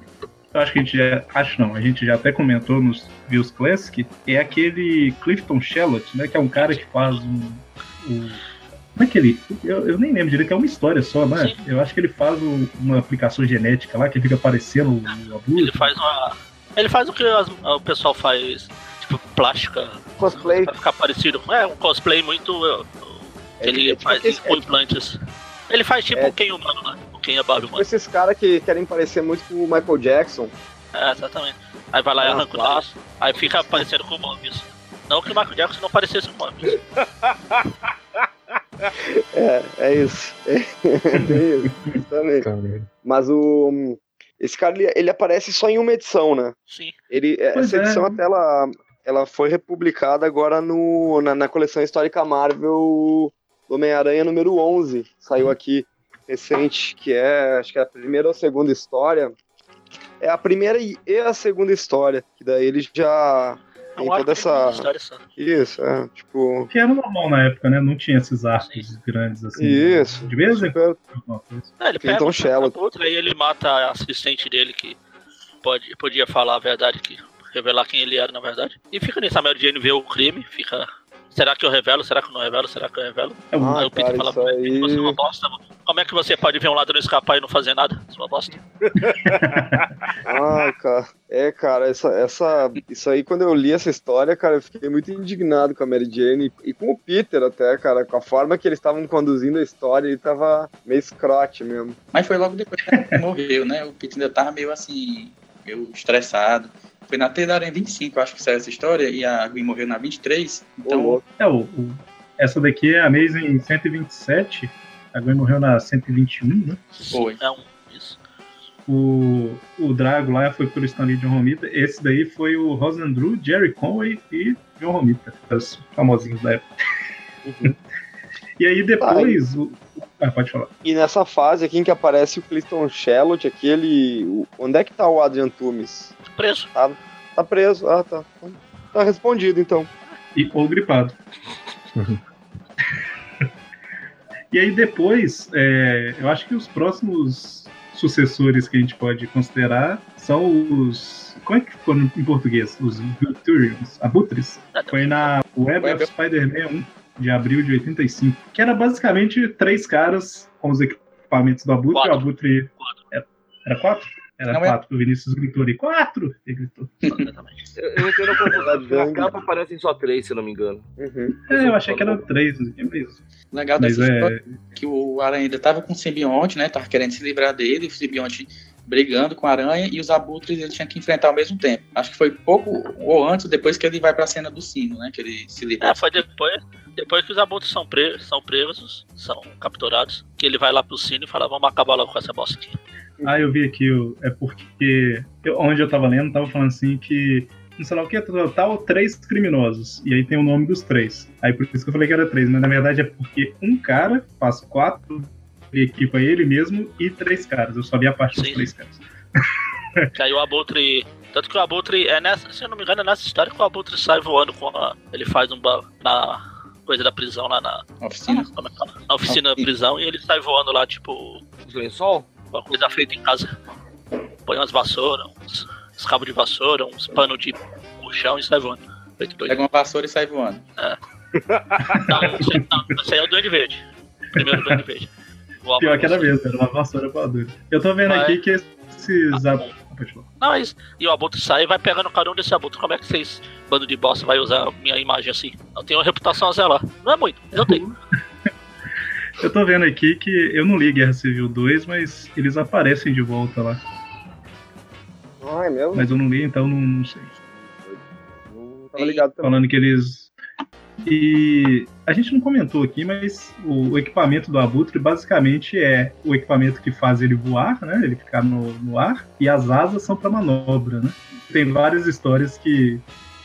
eu acho que a gente já. Acho não, a gente já até comentou nos Views Classic, é aquele Clifton Shellot, né? Que é um cara que faz um. um como é que ele. Eu, eu nem lembro direito, é uma história só, né? Sim. Eu acho que ele faz um- uma aplicação genética lá que fica parecendo o Ele Abutre. faz uma. Ele faz o que as- o pessoal faz, tipo, plástica, Cosplay. pra ficar parecido com. É, um cosplay muito. É ele tipo faz aquele- com implantes. Ele faz tipo É. o Ken humano, né? O Ken é Barbie Com humano. esses caras que querem parecer muito com o Michael Jackson. É, exatamente. Aí vai lá e Ah, arranca o claro. nariz. Aí fica parecendo com o Mobius. Não que o Michael Jackson não parecesse com o Mobius. *laughs* É, é isso. *laughs* É, bem isso. Também. Mas o. Esse cara, ele, ele aparece só em uma edição, né? Sim. Ele, Pois essa é. edição até ela, ela foi republicada agora no, na, na coleção histórica Marvel do Homem-Aranha número 11. Saiu aqui recente, que é, acho que é a primeira ou segunda história. É a primeira e a segunda história, que daí ele já É tem um toda duas essa... Isso, é, tipo... Que era normal na época, né? Não tinha esses arcos grandes assim. Isso. De vez em quando. É, ele pega Então, um Sherlock. outro, aí ele mata a assistente dele que pode, podia falar a verdade, que revelar quem ele era na verdade. E fica nisso, a Mary Jane vê o crime, fica. Será que eu revelo? Será que eu não revelo? Será que eu revelo? É Ah, aí o Peter cara, fala, aí- você é uma bosta. Como é que você pode ver um ladrão escapar e não fazer nada? Sua bosta. *laughs* Ah, cara. É, cara, essa, essa, isso aí, quando eu li essa história, cara, eu fiquei muito indignado com a Mary Jane e com o Peter até, cara, com a forma que eles estavam conduzindo a história, ele tava meio escrote mesmo. Mas foi logo depois que ele morreu, né? O Peter ainda tava meio assim, meio estressado. Foi na Teia da Aranha 25, eu acho que saiu essa história, e a Gwen morreu na 23. Ô, Então. É, o, o- essa daqui é a Amazing 127. A Gwen morreu na 121, né? foi. É um. Isso. O, o Drago lá foi pelo Stanley John Romita. Esse daí foi o Rosandrew, Jerry Conway e John Romita, os famosinhos da época. *laughs* E aí depois. o- ah, pode falar. E nessa fase aqui em que aparece o Clifton Shellot, aquele. o- Onde é que tá o Adrian Tumis? Preso. Tá preso. Ah, tá. Tá respondido então. E, ou gripado. e aí depois, é, eu acho que os próximos sucessores que a gente pode considerar são os. Como é que ficou em português? Os Vulturions, Abutres. Foi na Web Web of Spider-Man 1, de abril de 85. Que era basicamente três caras com os equi- equipamentos do Abutre. Quatro. O Abutre. Era, era quatro? Era Não, é- quatro. O Vinícius gritou ali. Quatro! Ele gritou. Exatamente. Eu, eu entendo a confusão. Na capa aparecem só três, se eu não me engano. Uhum. É, eu achei que era três, mas, O legal mas dessa história é. é que o Aranha ainda tava com o simbionte, né? Tava querendo se livrar dele, o simbionte brigando com a aranha e os abutres ele tinha que enfrentar ao mesmo tempo. Acho que foi pouco ou antes, ou depois que ele vai pra cena do sino, né? Que ele se livra. É, foi depois, depois que os abutres são, pre são presos, são capturados, que ele vai lá pro sino e fala, vamos acabar logo com essa bosta aqui. Ah, eu vi aqui, é porque eu- onde eu tava lendo, tava falando assim que, não sei lá o que, total três criminosos. E aí tem o nome dos três. Aí por isso que eu falei que era três, mas na verdade é porque um cara faz quatro e equipa ele mesmo e três caras. Eu só vi a parte dos Sim. três caras. *laughs* *laughs* Que aí o abutre. Tanto que o abutre é nessa, se eu não me engano, é nessa história que o abutre sai voando com a. Ele faz um na coisa da prisão lá na. Oficina. Como é? Na oficina da prisão e ele sai voando lá, tipo, Os lençol? Uma coisa feita em casa. Põe umas vassouras, uns, uns cabos de vassoura, uns panos de chão e sai voando. Feito doido. Pega uma vassoura e sai voando. Não, esse, não, esse aí é o Duende Verde. Primeiro Duende Verde. O Pior que era mesmo, era uma vassoura voadora. Eu tô vendo Mas- aqui que esses. Ah. Pode falar. Não, é isso. E o abutre sai e vai pegando cada um desse abutre. Como é que vocês, bando de bosta, vai usar minha imagem assim? Eu tenho uma reputação a zelar. Não é muito, mas eu tenho. *laughs* Eu tô vendo aqui que eu não li Guerra Civil 2, mas eles aparecem de volta lá. Ah, é mesmo? Mas eu não li, então não, não sei. Não tava ligado também. falando que eles. E a gente não comentou aqui, mas o, o equipamento do Abutre basicamente é o equipamento que faz ele voar, né? Ele ficar no, no ar, e as asas são para manobra, né? Tem várias histórias que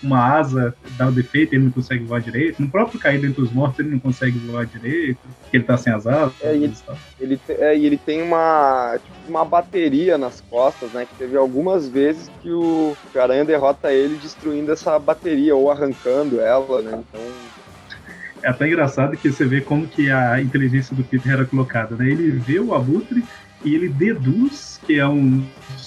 uma asa dá o defeito, ele não consegue voar direito. No próprio Caído entre os Mortos, ele não consegue voar direito, porque ele tá sem as asas. É, e ele-. Ele, é, ele tem uma, tipo, uma bateria nas costas, né? Que teve algumas vezes que o, que o Aranha derrota ele destruindo essa bateria ou arrancando ela, né? Então, É até engraçado que você vê como que a inteligência do Peter era colocada, né? Ele vê o Abutre e ele deduz que é um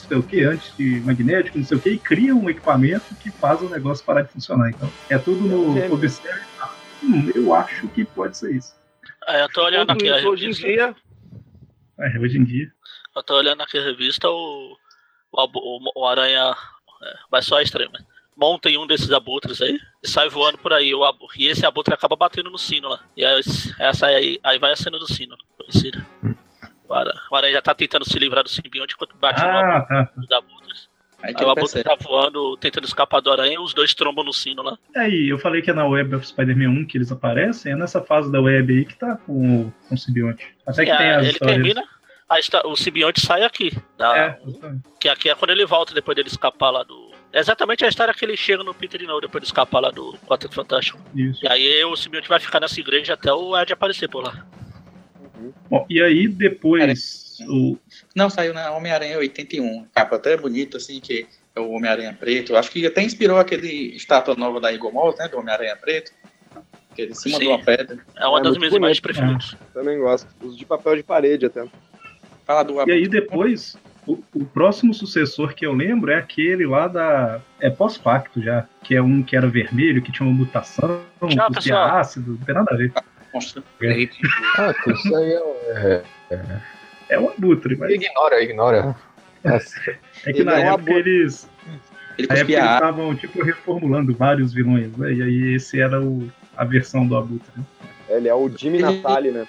sei o que, antimagnético, não sei o que, e cria um equipamento que faz o negócio parar de funcionar. Então, é tudo no observe. ah, Hum, eu acho que pode ser isso. É, eu tô olhando aqui a hoje em dia, É, hoje em dia. Eu tô olhando aqui a revista, o. O, o, o Aranha. É, vai só extremo. né? Monta em um desses abutres aí e sai voando por aí. O abu- e esse abutre acaba batendo no sino lá. E aí, essa aí, aí vai a cena do sino. conhecida. O Aranha já tá tentando se livrar do simbionte enquanto bate no Ah, tá. dos abutres. Aí o abutre tá voando, tentando escapar do aranha e os dois trombam no sino lá. Aí, eu falei que é na Web of Spider-Man 1 que eles aparecem, é nessa fase da web aí que tá com, o- com o simbionte. Até que E, tem as ele histórias. termina, o simbionte sai aqui. da- É, exatamente. Que aqui é quando ele volta depois dele escapar lá do. É exatamente a história que ele chega no Peter de novo depois de escapar lá do Quarteto Fantástico. isso. E aí o simbionte vai ficar nessa igreja até o Ed aparecer por lá. Bom, e aí depois o, Não, saiu na Homem-Aranha 81. Capa até bonita, assim, que é o Homem-Aranha Preto. Acho que até inspirou aquele estátua nova da Igor Moss, né? Do Homem-Aranha Preto. Que é em cima Sim. de uma pedra. É uma É das minhas imagens preferidas. também gosto. Uso de papel de parede até. Fala do E aí depois, o, o próximo sucessor que eu lembro é aquele lá da. É pós-pacto já, que é um que era vermelho, que tinha uma mutação, Tchau, cuspia pessoal. ácido, não tem nada a ver. Monstro. Ah, que isso aí é. é- É um abutre, mas Ignora, ignora. É que Ele na é época eles. Ele Na época eles estavam tipo reformulando vários vilões, né? E aí esse era o, a versão do abutre. né? Ele é o Jimmy Ele- Natali, né?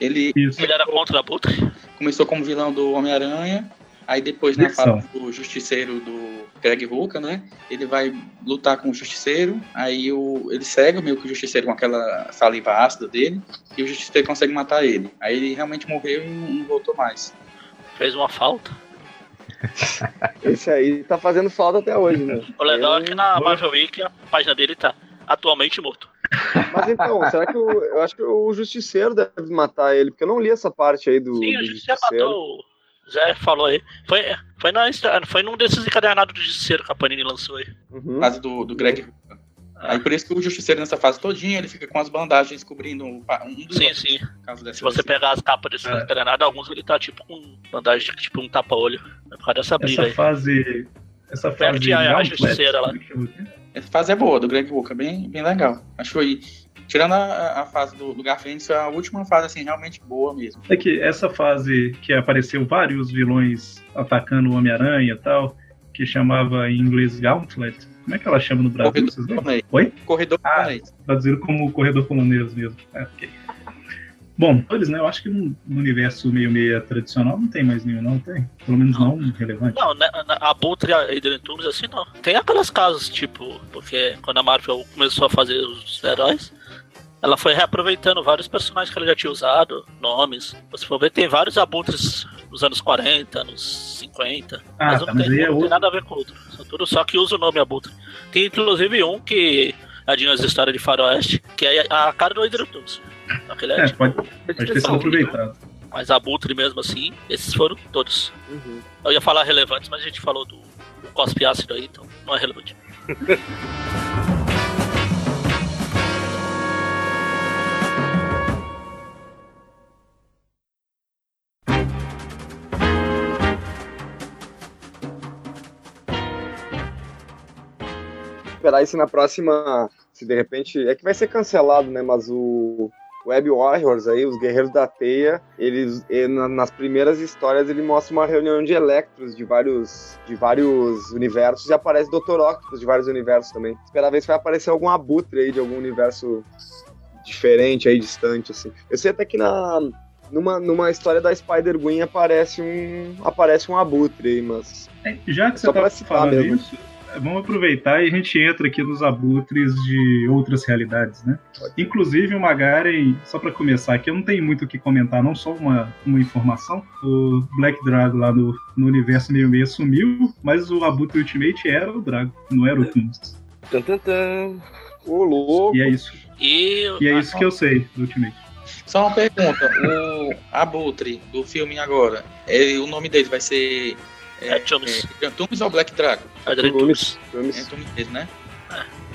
Ele Isso. Ele era contra o Abutre. começou como vilão do Homem-Aranha. Aí depois, na fase do Justiceiro do Greg Rucka, né? Ele vai lutar com o Justiceiro. Aí o, ele cega meio que o Justiceiro com aquela saliva ácida dele. E o Justiceiro consegue matar ele. Aí ele realmente morreu e não, voltou mais. Fez uma falta. *laughs* Esse aí tá fazendo falta até hoje, né? O legal é que na. Marvel Week a página dele tá atualmente morto. Mas então, *laughs* será que o, eu acho que o Justiceiro deve matar ele? Porque eu não li essa parte aí do, Sim, do gente já Justiceiro. matou. Zé falou aí. Foi, foi, na, foi num desses encadernados do Justiceiro que a Panini lançou aí. Uhum. Fase do, do Greg Rucka. Aí por isso que o Justiceiro nessa fase todinha, ele fica com as bandagens cobrindo um dos Sim, sim. caso dessa Se você pegar as capas desses É. encadernados, alguns ele tá tipo com bandagem, tipo um tapa-olho. É por causa dessa briga Essa aí. fase. Essa fase. que a- justiceira lá. é aqui? Essa fase é boa, do Greg Rucka, bem, bem legal. Acho que foi Tirando a, a fase do, do Garfield, foi a última fase, assim, realmente boa mesmo. É que essa fase que apareceu vários vilões atacando o Homem-Aranha e tal, que chamava em inglês Gauntlet. Como é que ela chama no Brasil? Corredor Vocês lembram? Oi? Corredor Ah. polonês. Traduziram como corredor polonês mesmo. É, ok. Bom, eles, né? Eu acho que no, universo meio meia tradicional não tem mais nenhum, não tem? Pelo menos não relevante. Não, né, a Abutre e Toomes assim não. Tem aquelas casas, tipo, porque quando a Marvel começou a fazer os heróis, ela foi reaproveitando vários personagens que ela já tinha usado, nomes. Se for ver, tem vários abutres nos anos 40, nos 50. Ah, mas não, tá, mas tem, aí é não tem nada a ver com o outro. São tudo só que usa o nome abutre. Tem inclusive um que é de umas histórias de faroeste, que é a cara do Toomes. Aquele é, É, pode, pode ter sido aproveitado. mas abutre mesmo assim, esses foram todos. Uhum. Eu ia falar relevantes, mas a gente falou do, do cospe ácido aí, então não é relevante. *laughs* Esperar isso na próxima. Se de repente. É que vai ser cancelado, né? Mas o. Web Warriors aí, os Guerreiros da Teia, eles na- nas primeiras histórias ele mostra uma reunião de Electros de vários de vários universos e aparece Dr. Octopus de vários universos também. Esperar ver se vai aparecer algum abutre aí de algum universo diferente aí distante assim. Eu sei até que na numa, numa história da Spider-Gwen aparece um aparece um abutre aí, mas É, Já que você Só tá falando isso, é, vamos aproveitar e a gente entra aqui nos abutres de outras realidades, né? Inclusive o Magaren, só pra começar aqui, eu não tenho muito o que comentar, não só uma, uma informação. O Black Drago lá no, no universo meio meio sumiu, mas o Abutre Ultimate era o Drago, não era o Tumus. Ô, louco. E é isso. E, E é isso que eu sei do Ultimate. Só uma pergunta, o Abutre do filme agora, ele- o nome dele vai ser É Toomes. é, Tumes ou Black Dragon? Adrian Toomes. Tumes mesmo, né?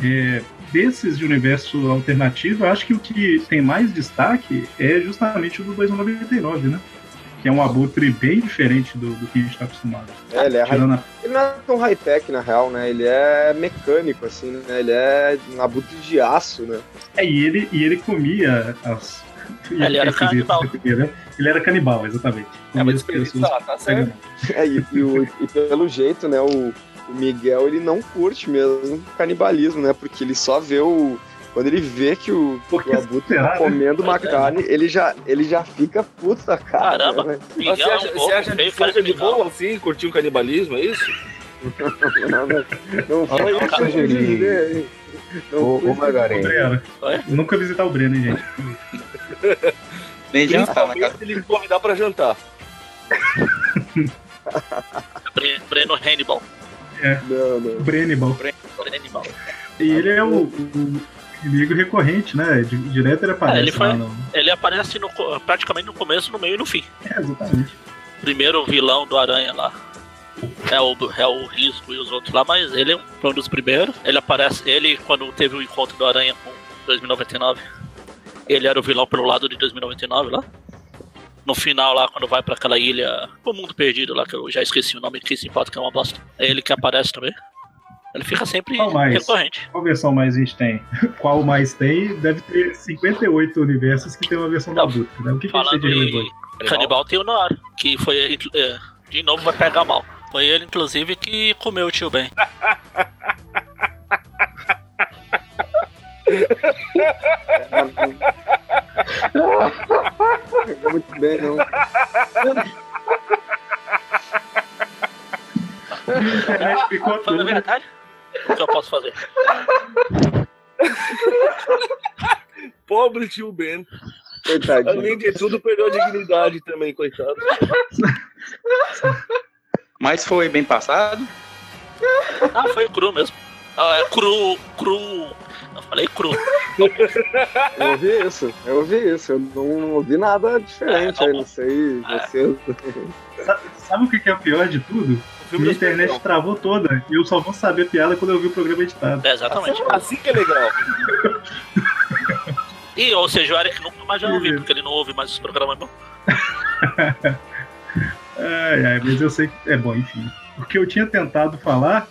É, desses de universo alternativo, eu acho que o que tem mais destaque é justamente o do 2099, né? Que é um abutre bem diferente do, do que a gente está acostumado. É, ele é Tirando a- Ele não é tão high-tech, na real, né? Ele é mecânico, assim, né? Ele é um abutre de aço, né? É, e ele, e ele comia as. Ele era canibal. né? Ele era canibal, exatamente. É, Comia as pessoas tá, tá certo. É, e, e o- e pelo jeito, né, o, o Miguel, ele não curte mesmo canibalismo, né? Porque ele só vê o... Quando ele vê que o, Por que o abutre tá né? comendo uma carne, ele já, ele já fica puto da cara. Caramba. né? Miguel Você é acha, um você acha, feio, você acha de boa assim, curtir um canibalismo, é isso? Não, não, não foi isso que hein? Não Ô, foi ô que. Oi? Nunca visitar o Breno, hein, gente? *laughs* Nem jantar na Principalmente casa. se ele me convidar pra jantar. Bre- Breno Hannibal. Não, não. Brennibal. E ele é o, o inimigo recorrente, né? Di- Direto ele aparece É, ele foi- no. Ele aparece no praticamente no começo, no meio e no fim. É, exatamente. Primeiro vilão do Aranha lá. É o, é o Risco e os outros lá, mas ele foi um dos primeiros. Ele aparece, ele quando teve o encontro do Aranha com 2099, ele era o vilão pelo lado de 2099 lá. No final lá, quando vai pra aquela ilha, o mundo perdido lá, que eu já esqueci o nome, que se importa que é uma bosta. É ele que aparece também. Ele fica sempre Qual mais? recorrente. Qual versão mais a gente tem? *laughs* Qual mais tem? Deve ter 58 universos que tem uma versão da. Abutre, né? O que, que a gente tem Falando de relevante? Canibal tem o Noir, que foi, é, de novo, vai pegar mal. Foi ele, inclusive, que comeu o tio Ben. *laughs* *laughs* Pegou muito bem, não. Na toda. verdade? O que eu posso fazer? Pobre tio Ben. Coitadinho. Além de tudo, perdeu a dignidade também, coitado. Mas foi bem passado. Ah, foi cru mesmo. Ah, é cru, cru. Eu falei cru. *laughs* Eu ouvi isso, eu ouvi isso. Eu não, ouvi nada diferente É, aí, não sei. É. Você... Sa- Sabe o que é o pior de tudo? Minha internet travou toda e eu só vou saber a piada quando eu ver o programa editado. É, exatamente. Assim que é legal. *laughs* E, ou seja, o Eric nunca mais vai ouvir, porque ele não ouve mais os programas *laughs* não. Ai, ai, mas eu sei que. É bom, enfim. O que eu tinha tentado falar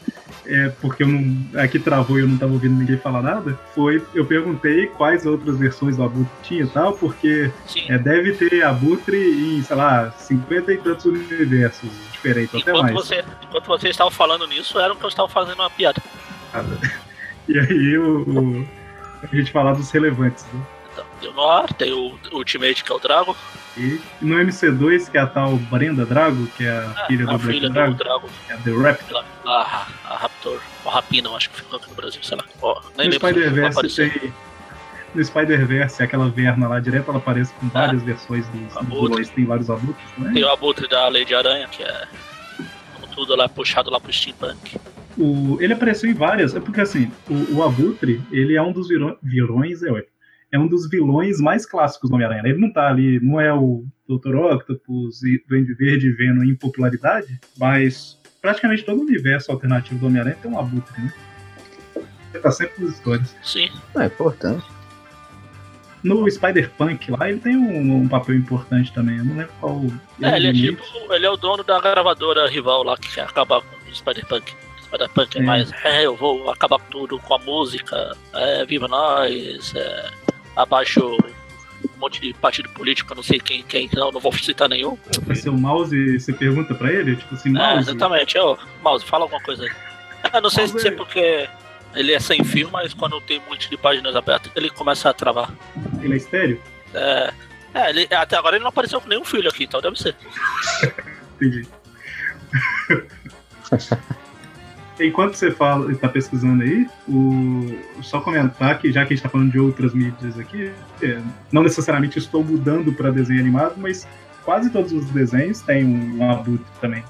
é porque eu não, aqui travou e eu não tava ouvindo ninguém falar nada, foi eu perguntei quais outras versões do Abutre tinha e tal, porque é, deve ter Abutre em, sei lá, 50 e tantos universos diferentes, até Enquanto mais. você, enquanto você estava falando nisso, era o que eu estava fazendo uma piada. *laughs* E aí o, o- a gente falar dos relevantes. Né? Tem o Noir, tem o Ultimate, que é o Drago. E no MC2, que é a tal Brenda Drago, que é a filha a do Black filha do Drago, Drago. que é a The Raptor. A, a, a Raptor, o Rapina, eu acho que ficou aqui no Brasil, sei lá. Ó, nem No Spider-Verse tem. No Spider-Verse, aquela Verna lá direto, ela aparece com várias versões dos, vilões, tem vários abutres, né? Tem o Abutre da Lady Aranha, que é tudo lá puxado lá pro steampunk. O, ele apareceu em várias, é porque assim, o, o Abutre, ele é um dos vilões, vilões é, ué, é um dos vilões mais clássicos do Homem-Aranha. né? Ele não tá ali, não é o Dr. Octopus e Duende Verde vendo em popularidade, mas praticamente todo o universo alternativo do Homem-Aranha tem um Abutre, né? Ele tá sempre nas histórias. Sim. É importante. No Spider-Punk lá, ele tem um, um papel importante também. Eu não lembro qual. É, ele é o tipo, ele é o dono da gravadora rival lá que quer acabar com o Spider-Punk. Spider-Punk é É. mais, é, eu vou acabar com tudo, com a música, é, viva nós, é, abaixo um monte de partido político, eu não sei quem, quem, não, não vou citar nenhum. Vai ser o mouse, você pergunta pra ele, tipo assim, É, mouse. exatamente, ô, Mouse, fala alguma coisa aí. Eu não sei Mouse se é é- porque ele é sem fio, mas quando tem um monte de páginas abertas, ele começa a travar. Ele é estéreo? É, é ele, até agora ele não apareceu com nenhum filho aqui, então deve ser. *laughs* Entendi. *laughs* Enquanto você fala, está pesquisando aí, o... só comentar que já que a gente está falando de outras mídias aqui, é, não necessariamente estou mudando para desenho animado, mas quase todos os desenhos têm um abutre também.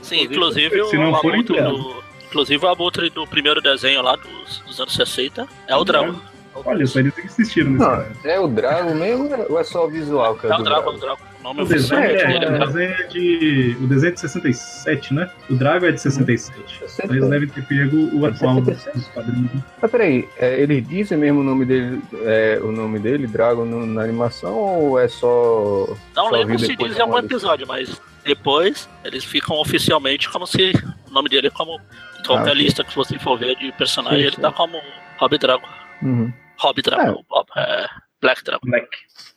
Sim, inclusive se o não forem abutre todos. do, inclusive o abutre do primeiro desenho lá dos, dos anos 60 é o Drago. Olha só, eles existiram nesse Não, cara. é o Drago mesmo ou é só o visual que é, É o Drago, é o Drago. O nome O desenho, é, é o desenho é de. O desenho é de 67, né? O Drago é de 67. Então eles devem ter pego o atual dos, dos quadrinhos. né? Mas peraí, é, eles dizem mesmo o nome dele, é, o nome dele, Drago, no- na animação, ou é só. Não só lembro se diz em algum episódio, mas depois eles ficam oficialmente como se o nome dele é como qualquer Ah, lista que você for ver de personagem, Sim, ele sim. tá como Rob Drago. Uhum. Rob Drago, Bob, é, Black Drago. Black.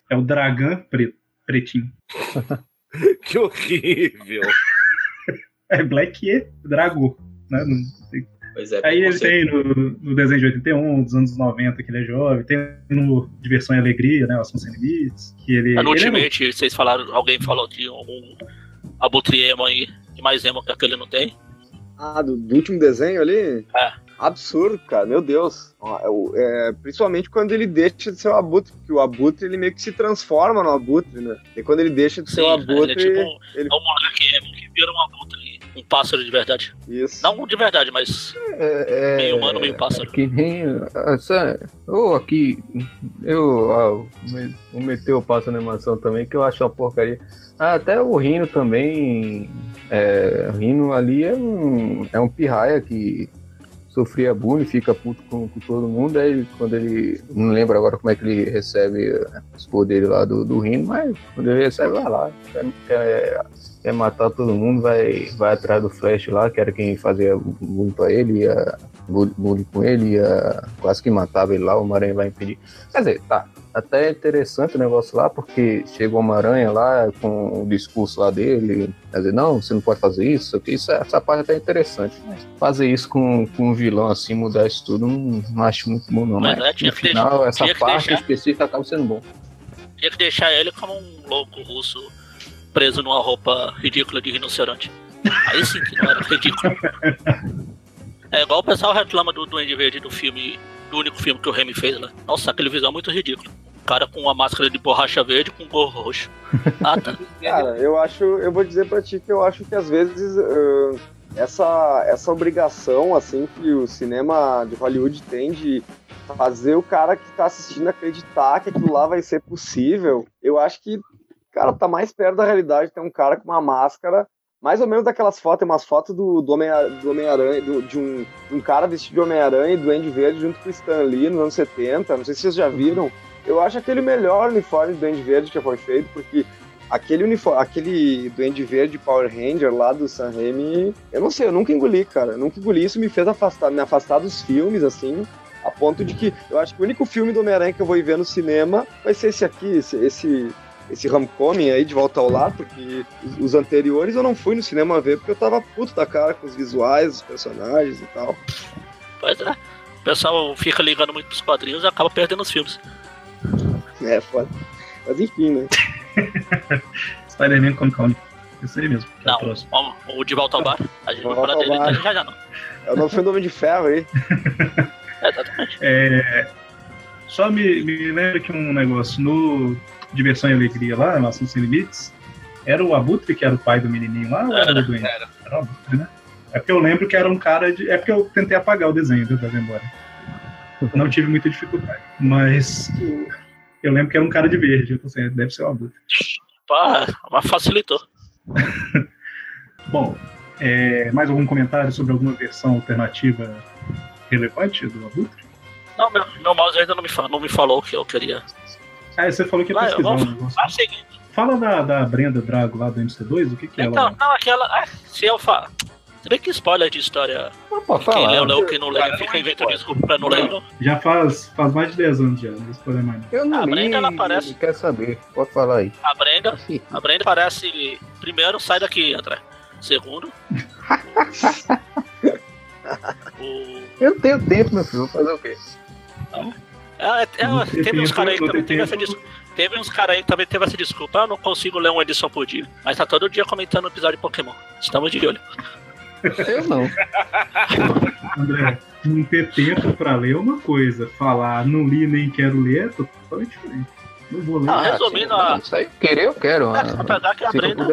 É o Dragão preto, pretinho. *laughs* Que horrível. É Black e Drago. Né? Não sei. Pois é, Aí ele tem no, no desenho de 81, dos anos 90, que ele é jovem. Tem no Diversão e Alegria, né? Ação Sem Limites. Que ele, no ele é vocês falaram, alguém falou de um, um Abutre emo aí, e mais emo que aquele não tem. Ah, do, do último desenho ali? É. Absurdo, cara, meu Deus. É o- é, principalmente quando ele deixa de ser o abutre, porque o abutre ele meio que se transforma no abutre, né? E quando ele deixa de ser o Sim, ele abutre. é tipo um, ele- é um emo que vira um Abutre, um pássaro de verdade. Isso. Não de verdade, mas É, meio humano, meio pássaro. Que nem. Essa, ou aqui. Eu. Ah, me- vou meter o passo na animação também, que eu acho uma porcaria. Ah, até o Rino também. É, o Rino ali é um, é um pirraia que sofria bullying, fica puto com, com todo mundo. Aí quando ele. Não lembro agora como é que ele recebe eh, os poderes lá do, do Rino, mas quando ele recebe, vai lá. Quer, quer, matar todo mundo, vai, vai atrás do Flash lá, que era quem fazia bullying pra ele, ia bullying com ele, ia, quase que matava ele lá, o Homem-Aranha vai impedir. Quer dizer, tá. Até é interessante o negócio lá, porque chega o Homem-Aranha lá com o discurso lá dele, quer dizer, não, você não pode fazer isso, isso isso, essa parte até é interessante. Mas fazer isso com, com um vilão assim, mudar isso tudo, não, não acho muito bom não. Mas, Mas, é, no final, deixar- essa parte deixar. específica acaba sendo bom. Tinha que deixar ele como um louco russo preso numa roupa ridícula de rinoceronte. Aí sim que não era ridículo. *laughs* É igual o pessoal reclama do Duende Verde do filme, do único filme que o Remy fez, né? Nossa, aquele visual é muito ridículo. O cara com uma máscara de borracha verde com um gorro roxo. *laughs* Ah, tá. Cara, eu acho, eu vou dizer pra ti que eu acho que às vezes ah, essa, essa obrigação assim que o cinema de Hollywood tem de fazer o cara que tá assistindo acreditar que aquilo lá vai ser possível, eu acho que, cara, tá mais perto da realidade ter um cara com uma máscara, mais ou menos daquelas fotos, tem umas fotos do, do Homem-Aranha, Homem de, um, um cara vestido de Homem-Aranha e do Duende Verde junto com o Stan Lee nos anos 70, não sei se vocês já viram, eu acho aquele melhor uniforme do Duende Verde que foi feito, porque aquele uniforme, aquele Duende Verde Power Ranger lá do Sam Raimi, eu não sei, eu nunca engoli, cara. Eu nunca engoli. Isso, me fez afastar, me afastar dos filmes, assim, a ponto de que eu acho que o único filme do Homem-Aranha que eu vou ir ver no cinema vai ser esse aqui, esse, esse, esse Homecoming aí de volta ao lar, porque os, os anteriores eu não fui no cinema ver porque eu tava puto da cara com os visuais, os personagens e tal. Pois é. O pessoal fica ligando muito pros quadrinhos e acaba perdendo os filmes. É, foda. Mas enfim, né? *laughs* Spider-Man Homecoming. Isso aí mesmo. que é o Não, o, o De Volta ao Bar. A gente vai Volta falar ao dele Bar. já já não. É o novo filme do Homem de Ferro aí. É, *laughs* exatamente. É, só me, me lembra que um negócio no Diversão e Alegria lá, Nação Sem Limites, era o Abutre que era o pai do menininho lá ou era o doente? Era. Era o Abutre, né? É porque eu lembro que era um cara de. É porque eu tentei apagar o desenho viu, da memória. Não tive muita dificuldade. Mas eu lembro que era um cara de verde. Eu pensei, deve ser o Abutre. Pá, mas facilitou. *laughs* Bom, é, mais algum comentário sobre alguma versão alternativa relevante do Abutre? Não, meu, meu mouse ainda não me, não me falou o que eu queria. Ah, você falou que ia pesquisar um vamos- negócio. Fala da, da Brenda Drago lá do MC2, o que que Então, ela... não, aquela. é, se eu falar. Você vê que spoiler de história. Não pode Quem falar. leu, leu, quem não leu, Cara, fica não inventando desculpa pra não ler. não. Já faz, faz mais de 10 anos já, não spoiler mais. não. Eu não A li, Brenda, ela aparece. quer saber. Pode falar aí. A Brenda, a Brenda parece. Primeiro, sai daqui, André. Segundo. *laughs* o, Eu não tenho tempo, meu filho. Vou fazer o quê? é, é, Não teve uns caras aí que não também teve essa desculpa. Teve uns caras aí que também teve essa desculpa. Ah, eu não consigo ler uma edição por dia. Mas tá todo dia comentando o episódio de Pokémon. Estamos de olho. Eu não. André, não ter tempo pra ler é uma coisa, falar não li nem quero ler é totalmente diferente. Não vou ler. Ah, resumindo, a- Isso aí, querer eu quero. É, ah, apesar que a Brenda-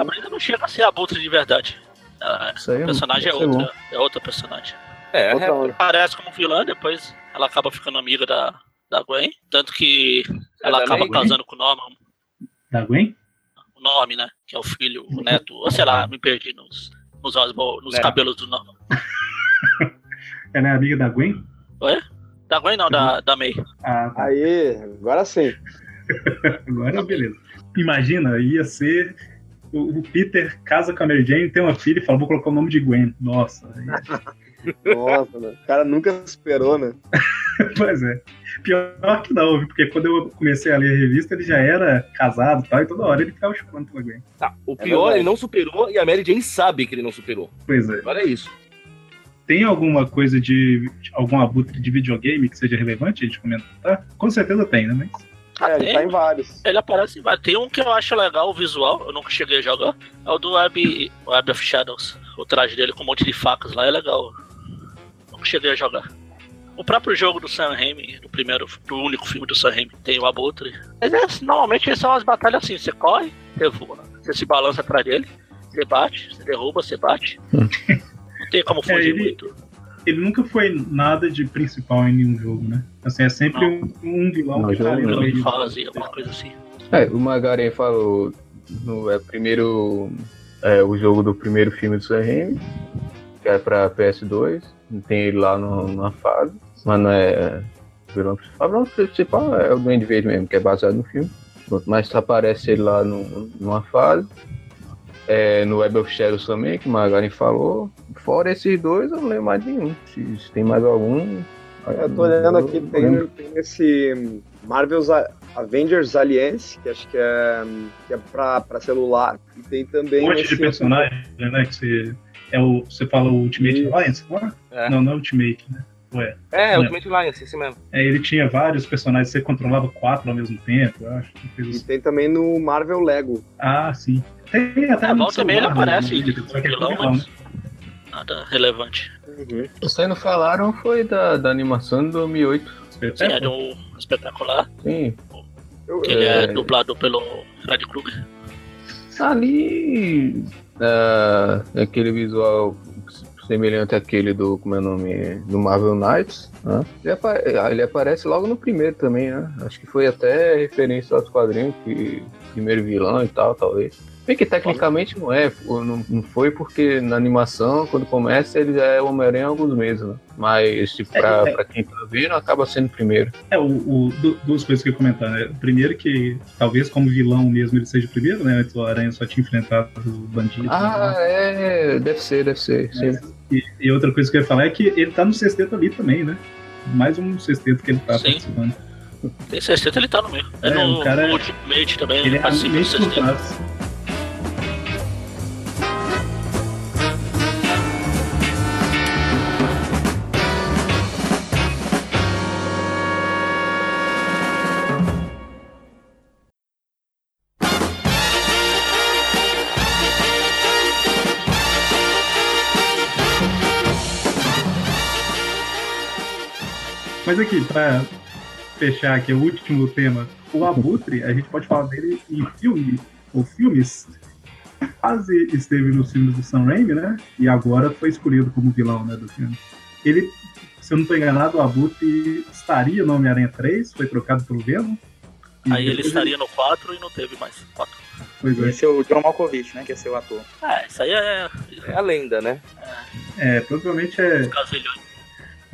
A. Brenda não chega a ser abutre de verdade. Ah, o personagem é isso bom. outra. É outra personagem. É, é. Aparece como vilã, depois ela acaba ficando amiga da, da Gwen. Tanto que ela da acaba casando com o Norman. Da Gwen? O Norman, né? Que é o filho, o neto. Ou sei lá, *laughs* me perdi nos, nos, nos É. cabelos do Norman. *laughs* Ela é amiga da Gwen? Da Gwen não, da, da May. Ah, tá. Aí, agora sim. *laughs* agora beleza. Imagina, ia ser. O Peter casa com a Mary Jane, tem uma filha e fala, vou colocar o nome de Gwen. Nossa, Nossa, né? O cara nunca esperou, né? *laughs* pois é. Pior que não, viu? porque quando eu comecei a ler a revista, ele já era casado e tal, e toda hora ele ficava chupando pela Gwen. Tá, o É pior, verdade. ele não superou e a Mary Jane sabe que ele não superou. Pois é. Agora é isso. Tem alguma coisa de. algum abutre de videogame que seja relevante a gente comentar? Com certeza tem, né? Mas. Ah, É, ele tem. tá em vários. Ele aparece em vários. Tem um que eu acho legal, o visual, eu nunca cheguei a jogar. É o do Web, Web of Shadows. O traje dele com um monte de facas lá é legal. Cheguei a jogar. O próprio jogo do Sam Raimi, do primeiro, do único filme do Sam Raimi, tem o Abutre. Mas é, normalmente são as batalhas assim, você corre, você voa, você se balança atrás dele, você bate, você derruba, você bate. Não tem como fugir ele- muito. Ele nunca foi nada de principal em nenhum jogo, né? Assim, é sempre um, um vilão Não, que tá ali meio. Fase, alguma coisa assim. É, o Magaren falou no é, primeiro. É, o jogo do primeiro filme do Sam Raimi, que é pra PS2. Tem ele lá no, numa fase, mas não é. o vilão principal. O vilão principal é o Duende Verde mesmo, que é baseado no filme. Mas aparece ele lá no, numa fase. É, no Web of Shadows também, que o Magaren falou. Fora esses dois, eu não lembro mais de nenhum. Se, se tem mais algum. Eu tô olhando aqui, tem, tem esse Marvel's A- Avengers Alliance, que acho que é, que é pra, pra celular. E tem também Um monte esse de personagem, né? Que você. É o, você fala o Ultimate Isso. Alliance? não é? É. Não, não é Ultimate, né? Ué. É, É. Ultimate Alliance, esse mesmo. É, ele tinha vários personagens, você controlava quatro ao mesmo tempo, eu acho. E tem também no Marvel Lego. Ah, sim. Tem até É, no volta e meia ele né? aparece, é vilão, mas né? nada relevante. Vocês não falaram foi da, da animação de 2008. Sim, é de um espetacular. Sim. Ele é É. dublado pelo Fred Krueger. Ali. Ah, aquele visual semelhante àquele do. Como é o nome? Do Marvel Knights. né? Ele, apa- ele aparece logo no primeiro também, né? Acho que foi até referência aos quadrinhos, que primeiro vilão e tal, talvez. Bem que tecnicamente não é, não, não foi porque na animação, quando começa, ele já é o Homem-Aranha há alguns meses, né? Mas, tipo, pra, É, é. pra quem tá vendo, acaba sendo primeiro. É, o, o- du- duas coisas que eu ia comentar, né? Primeiro que talvez como vilão mesmo ele seja o primeiro, né? Antes o Aranha só tinha enfrentado os bandidos. Ah, é, deve ser, deve ser. sim. E, e outra coisa que eu ia falar é que ele tá no sexteto ali também, né? Mais um sexteto que ele tá Sim. participando. Tem 60, ele tá no meio. É, É, no, o cara no é- Ultimate também, Ele ele é participa do por Mas aqui, pra fechar aqui o último tema, o Abutre, a gente pode falar dele em filme, ou filmes. Quase esteve nos filmes do Sam Raimi, né? E agora foi escolhido como vilão né, do filme. Ele, se eu não estou enganado, o Abutre estaria no Homem-Aranha 3, foi trocado pelo Venom. Aí ele estaria no 4 e não teve mais 4. Pois é. Esse é o John Malkovich, né? Que é seu ator. É, isso aí é É a lenda, né? É, provavelmente é. casilhão.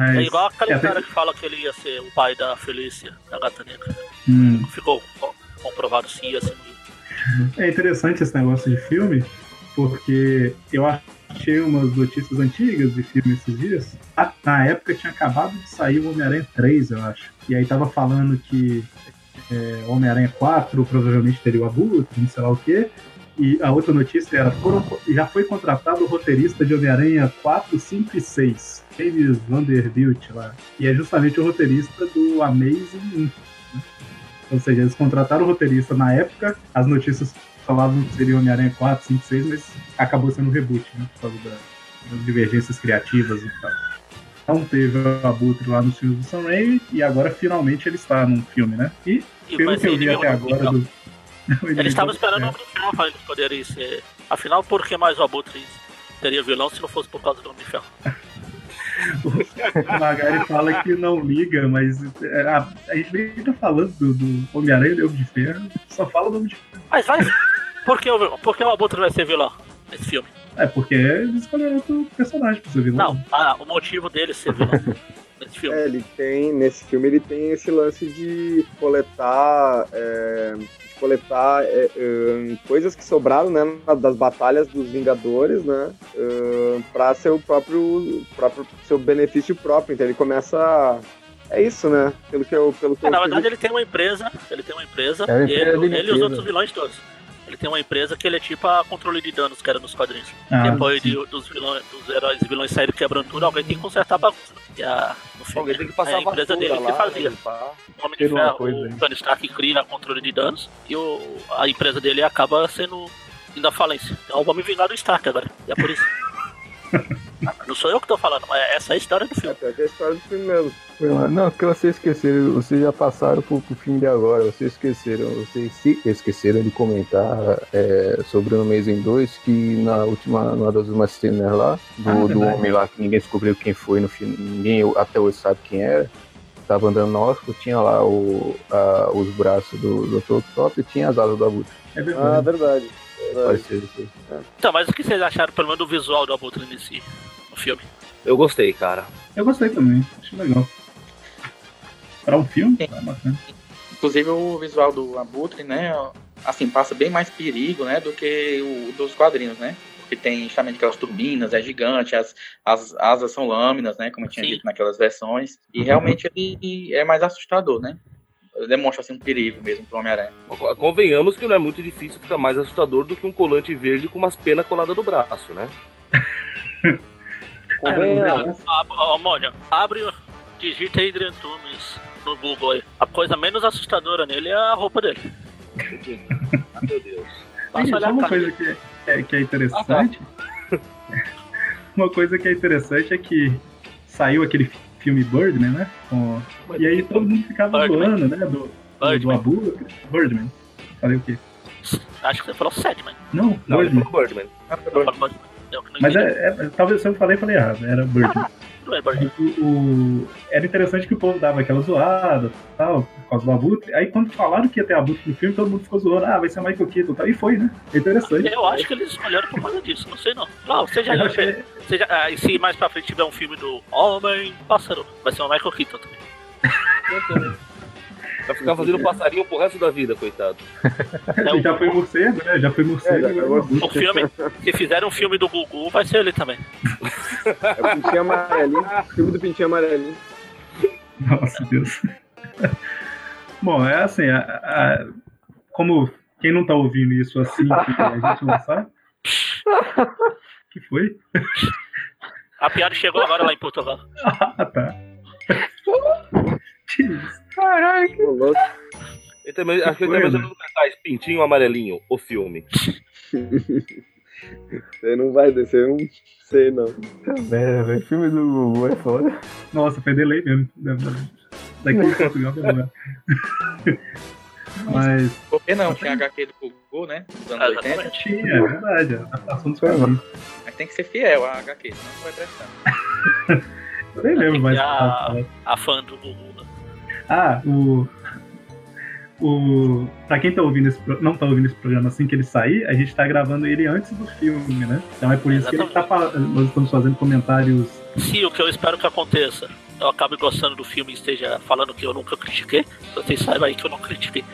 Mas- É igual aquele é, cara que fala que ele ia ser o pai da Felícia, da gata negra. Hum. Ficou co- comprovado se ia ser. É interessante esse negócio de filme, porque eu achei umas notícias antigas de filme esses dias. Na época tinha acabado de sair o Homem-Aranha 3, eu acho. E aí tava falando que é, Homem-Aranha 4 provavelmente teria o Abutre, não sei lá o quê. E a outra notícia era: foram- já foi contratado o roteirista de Homem-Aranha 4, 5 e 6, James Vanderbilt lá. E é justamente o roteirista do Amazing 1. né? Ou seja, eles contrataram o roteirista na época, as notícias falavam que seria Homem-Aranha 4, 5, 6, mas acabou sendo um reboot, né? Por causa da- das divergências criativas e tal. Então teve o Abutre lá nos filmes do Sam Raimi e agora finalmente ele está num filme, né? E pelo que eu vi inimigo até agora do. *laughs* Ele estava esperando o É. De Ferro pra eles poderem ser. Afinal, por que mais o Abutre teria vilão se não fosse por causa do Homem de Ferro? *laughs* O Magari fala que não liga, mas é, a, a gente nem tá falando do, do Homem-Aranha e do Homem de Ferro, só fala do Homem de Ferro. Mas vai. Por que, o, por que o Abutre vai ser vilão nesse filme? É porque eles escolheram outro personagem pra ser vilão. Não, ah, o motivo dele ser vilão. *laughs* É, ele tem, nesse filme, ele tem esse lance de coletar. é, de coletar é, é, coisas que sobraram né, na- das batalhas dos Vingadores, né? É, pra seu próprio, próprio seu benefício próprio. Então ele começa. a- É isso, né? Pelo que eu. Pelo que É, eu na verdade, ele tem uma empresa. Ele tem uma empresa. É uma e empresa de ele, ele e os outros vilões todos. Ele tem uma empresa que ele é tipo a controle de danos que era nos quadrinhos. Ah, Depois de- dos, vilões, dos heróis e vilões saírem quebrando tudo, alguém tem que consertar a bagunça. E a, Alguém tem que passar é a empresa dele que lá, fazia. limpar. O Homem de Ferro, coisa o. Tony Stark cria controle de danos e o, a empresa dele acaba sendo indo à falência. Então vou me vingar do Stark agora. E é por isso. *laughs* Não sou eu que tô falando, mas essa é a história do filme. Essa é a história do filme mesmo. Não, que vocês esqueceram, vocês já passaram pro, pro filme de agora, vocês esqueceram, vocês se esqueceram de comentar é, sobre o Amazing 2, que na última, numa das últimas cenas lá, do, Ah, do verdade. homem lá, que ninguém descobriu quem foi no filme, ninguém até hoje sabe quem era, tava andando na Oscar, tinha lá o, a- os braços do Dr. Octopus e tinha as asas do Abutre. É Ah, verdade. verdade. verdade. Então, mas o que vocês acharam, pelo menos, do visual do Abutre nesse no filme? Eu gostei, cara. Eu gostei também, achei legal. Pra um filme, tá bacana. Inclusive o visual do Abutre, né? Assim, passa bem mais perigo, né? Do que o dos quadrinhos, né? Porque tem justamente aquelas turbinas, é gigante, as, as asas são lâminas, né? Como eu tinha Sim. dito naquelas versões. E realmente ele é mais assustador, né? Demonstra assim um perigo mesmo pro Homem-Aranha. Convenhamos que não é muito difícil ficar mais assustador do que um colante verde com umas penas coladas no braço, né? *laughs* Ah, ó, Mônio, abre, o- digita Adrian Tumes no Google aí. A coisa menos assustadora nele é a roupa dele. Ah, meu Deus. Uma coisa que é, que é- que é interessante. *laughs* uma coisa que é interessante é que saiu aquele filme Birdman, né? Com- E aí todo mundo ficava Birdman. zoando, né? Do, do, do Birdman. Abutre. Birdman. Falei o quê? Acho que você falou Sadman. Não, Não, Birdman. Birdman. Birdman. Eu não Mas é, é- talvez se eu falei, falei errado. Era Birdman. lembro. O, o- era interessante que o povo dava aquela zoada tal, por causa do Abutre. Aí quando falaram que ia ter Abutre no filme, todo mundo ficou zoando. Ah, vai ser Michael Keaton e tal. E foi, né? É interessante. Eu acho que eles escolheram por causa disso, não sei não. Não, você já, Eu achei- você já ah, e se mais pra frente tiver um filme do Homem Pássaro, vai ser o Michael Keaton também. Vai ficar fazendo *laughs* passarinho pro resto da vida, coitado. Ele *laughs* já foi morcego, né? Já foi morcego. É, já agora foi é. O filme, se fizer um filme do Gugu, vai ser ele também. *laughs* É o Pintinho Amarelinho. Filme do Pintinho Amarelinho. Nossa, Deus. Bom, é assim, a- a- como quem não tá ouvindo isso assim que a gente lançar. que foi? A piada chegou agora lá em Portugal. Ah, tá. Que isso? Caralho, Ô, louco. Ele também, acho que ele também não cartaz Pintinho Amarelinho, o filme. *laughs* Você não vai descer, eu não sei não. merda, velho. Filme do Gugu é foda. Nossa, foi delay mesmo. Daqui em Portugal demora. Mas Por que não? Tinha HQ do Gugu, né? Dos anos 80. Exatamente. tinha, é verdade. A adaptação dos quadrinhos. Mas tem que ser fiel à HQ, senão não vai prestar. Eu *laughs* nem lembro mais. A, a fã do Gugu. Né? Ah, o. O. Pra quem tá ouvindo esse, não tá ouvindo esse programa assim que ele sair, a gente tá gravando ele antes do filme, né? Então é por isso que ele tá nós estamos fazendo comentários. Se o que eu espero que aconteça, eu acabe gostando do filme e esteja falando que eu nunca critiquei, vocês saibam aí que eu não critiquei.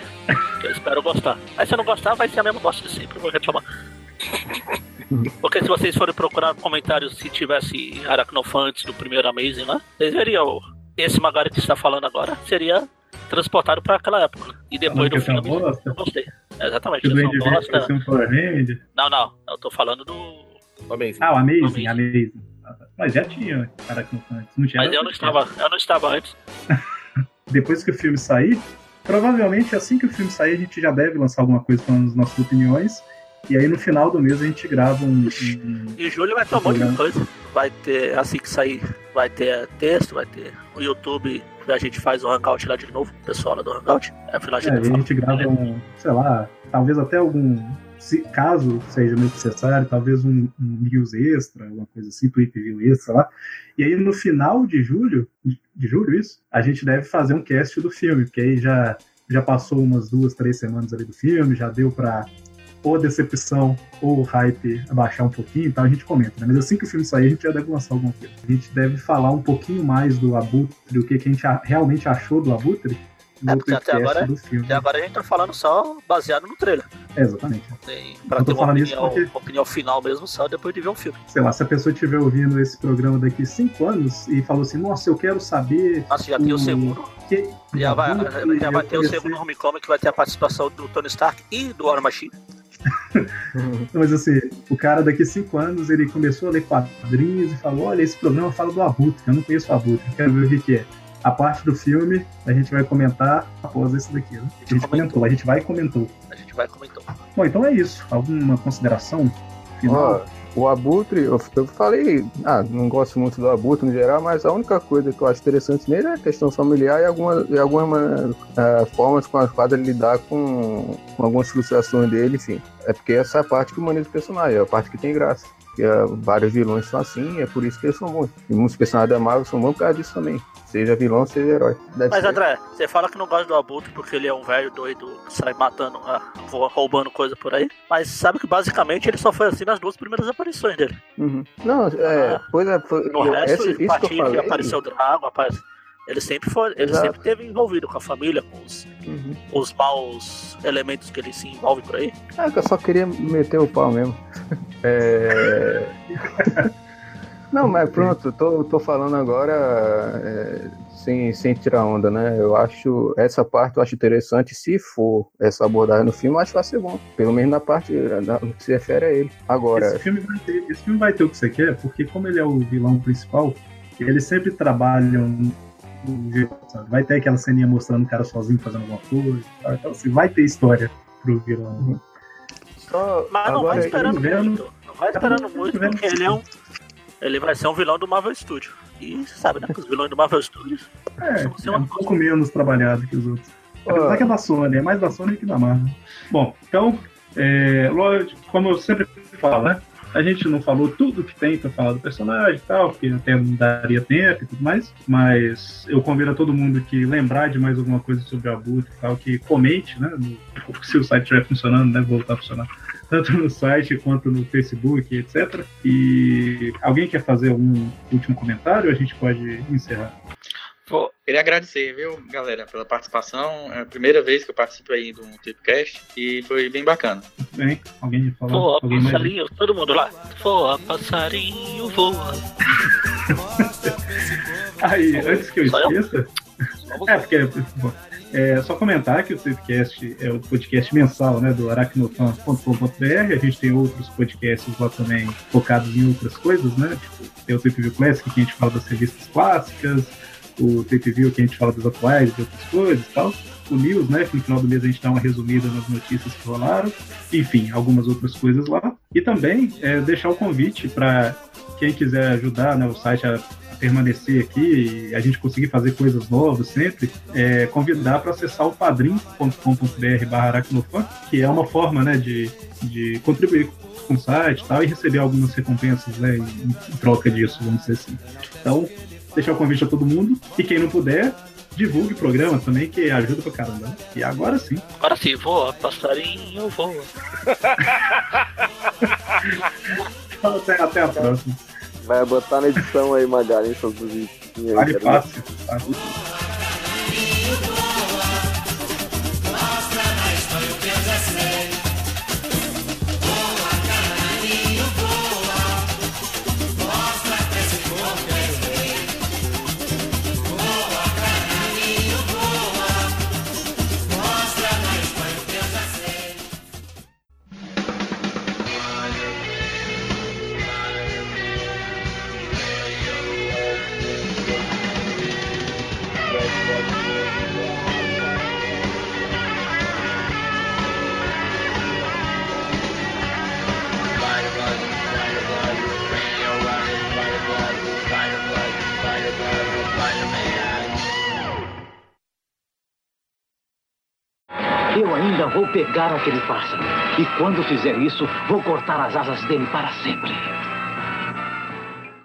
Que *laughs* eu espero gostar. Mas se eu não gostar, vai ser a mesma bosta de sempre, eu vou reclamar. Porque se vocês forem procurar comentários se tivesse Aracnofantes do primeiro Amazing lá, vocês veriam esse Magari que está falando agora seria transportado para aquela época. né? E depois do é filme, bosta. eu gostei. Exatamente, Que o esse é bosta. Não, não, eu tô falando do. Amazing. Ah, o Amazing, Amazing. Amazing. Mas já tinha Aracnofantes. Não tinha Mas eu não estava, eu não estava antes. *laughs* Depois que o filme sair, provavelmente assim que o filme sair, a gente já deve lançar alguma coisa falando as nossas opiniões. E aí no final do mês a gente grava um. um- Em julho vai ter um monte de coisa. Vai ter, assim que sair, vai ter texto, vai ter o YouTube, a gente faz o hangout lá de novo, o pessoal lá do hangout. A É, gente aí a gente grava um, sei lá, talvez até algum, se, caso seja necessário, talvez um, um news extra, alguma coisa assim, tweet view extra, sei lá. E aí no final de julho, de julho isso, a gente deve fazer um cast do filme, porque aí já, já passou umas duas, três semanas ali do filme, já deu pra ou decepção ou hype abaixar um pouquinho, então a gente comenta, né? Mas assim que o filme sair, a gente já deve lançar alguma coisa. A gente deve falar um pouquinho mais do Abutre, o que, que a gente a- realmente achou do Abutre, no É, porque até agora-. Até agora a gente tá falando só baseado no trailer. É, exatamente. Tem, pra ter uma opinião, porque- opinião final mesmo só depois de ver o filme. Sei lá, se a pessoa estiver ouvindo esse programa daqui cinco anos e falou assim, nossa, eu quero saber. Nossa, já tem o o segundo. que. Já vai, Abutre, já vai ter o segundo Homecoming que vai ter a participação do Tony Stark e do War Machine. *laughs* Mas assim, o cara daqui cinco anos ele começou a ler quadrinhos e falou: olha, esse programa fala do Abutre, eu não conheço o Abutre, quero ver o que, que é. A parte do filme a gente vai comentar após esse daqui, né? A gente comentou, a gente vai e comentou. A gente vai comentar. Bom, então é isso. Alguma consideração final? O Abutre, eu, eu falei, ah, não gosto muito do Abutre no geral, mas a única coisa que eu acho interessante nele é a questão familiar e, alguma, e algumas ah, formas com as quais ele lidar com, com algumas frustrações dele, enfim. É porque essa é a parte que humaniza o personagem, é a parte que tem graça. Porque ah, vários vilões são assim, é por isso que eles são bons. E muitos personagens da Marvel são bons por causa disso também. Seja vilão, seja herói. Deve Mas ser. André, você fala que não gosta do Abutre porque ele é um velho doido que sai matando, vo- roubando coisa por aí. Mas sabe que basicamente ele só foi assim nas duas primeiras aparições dele. Uhum. Não, é, Ah, pois é, foi, No resto, essa- isso que eu que falei. apareceu o Drago, rapaz. Ele sempre foi, ele Exato. sempre teve envolvido com a família, com os, Uhum. os maus elementos que ele se envolve por aí. É que eu só queria meter o pau mesmo. É... *laughs* Não, mas pronto, tô, tô falando agora é, sem, sem tirar onda, né? Eu acho essa parte eu acho interessante. Se for essa abordagem no filme, eu acho que vai ser bom. Pelo menos na parte na- que se refere a ele. Agora, Esse filme, vai ter, esse filme vai ter o que você quer, porque como ele é o vilão principal, eles sempre trabalham do jeito, sabe? Vai ter aquela ceninha mostrando o cara sozinho fazendo alguma coisa. sabe? Então, assim, vai ter história pro vilão. só Mas não vai agora esperando vendo- muito. Não vai esperando muito, vendo porque ele é um. Ele vai ser um vilão do Marvel Studios. E você sabe, né? Os vilões do Marvel Studios. É, é um pouco menos trabalhado que os outros. Apesar que é da Sony, é mais da Sony que da Marvel. Bom, então, é, como eu sempre falo, né? A gente não falou tudo que tem pra falar do personagem e tal, porque até não daria tempo e tudo mais, mas eu convido a todo mundo que lembrar de mais alguma coisa sobre a Abutre e tal, que comente, né? No, *laughs* se o site estiver funcionando, né? Voltar a funcionar *laughs* tanto no site quanto no Facebook, etc. E alguém quer fazer um último comentário? A gente pode encerrar. Pô, queria agradecer, viu, galera, pela participação. É a primeira vez que eu participo aí do Tripcast e foi bem bacana. Muito bem, alguém falar? Voa, alguém mais? passarinho, todo mundo lá. Voa, passarinho, voa. *laughs* Aí, antes que eu Só eu? esqueça. É, porque. bom, É só comentar que o Tripcast é o podcast mensal né, do aracnofan.com.br. A gente tem outros podcasts lá também focados em outras coisas, né? Tipo, tem o Trip View Classic, que a gente fala das revistas clássicas, o Trip View, que a gente fala das atuais e outras coisas e tal. O News, né? Que no final do mês a gente dá uma resumida nas notícias que rolaram. Enfim, algumas outras coisas lá. E também é, deixar o convite para quem quiser ajudar né, o site a permanecer aqui e a gente conseguir fazer coisas novas sempre, é, convidar para acessar o padrim.com.br barra que é uma forma né, de, de contribuir com o site e tal, e receber algumas recompensas né, em, em troca disso, vamos dizer assim. Então, deixar o convite a todo mundo, e quem não puder, divulgue o programa também, que ajuda pra caramba. E agora sim. Agora sim, voa, passarinho, voa. *laughs* Até, até a próxima. Vai botar na edição aí, Magali, essas musiquinhas aí. Vale fácil. fácil. Pegar aquele pássaro. E quando fizer isso, vou cortar as asas dele para sempre.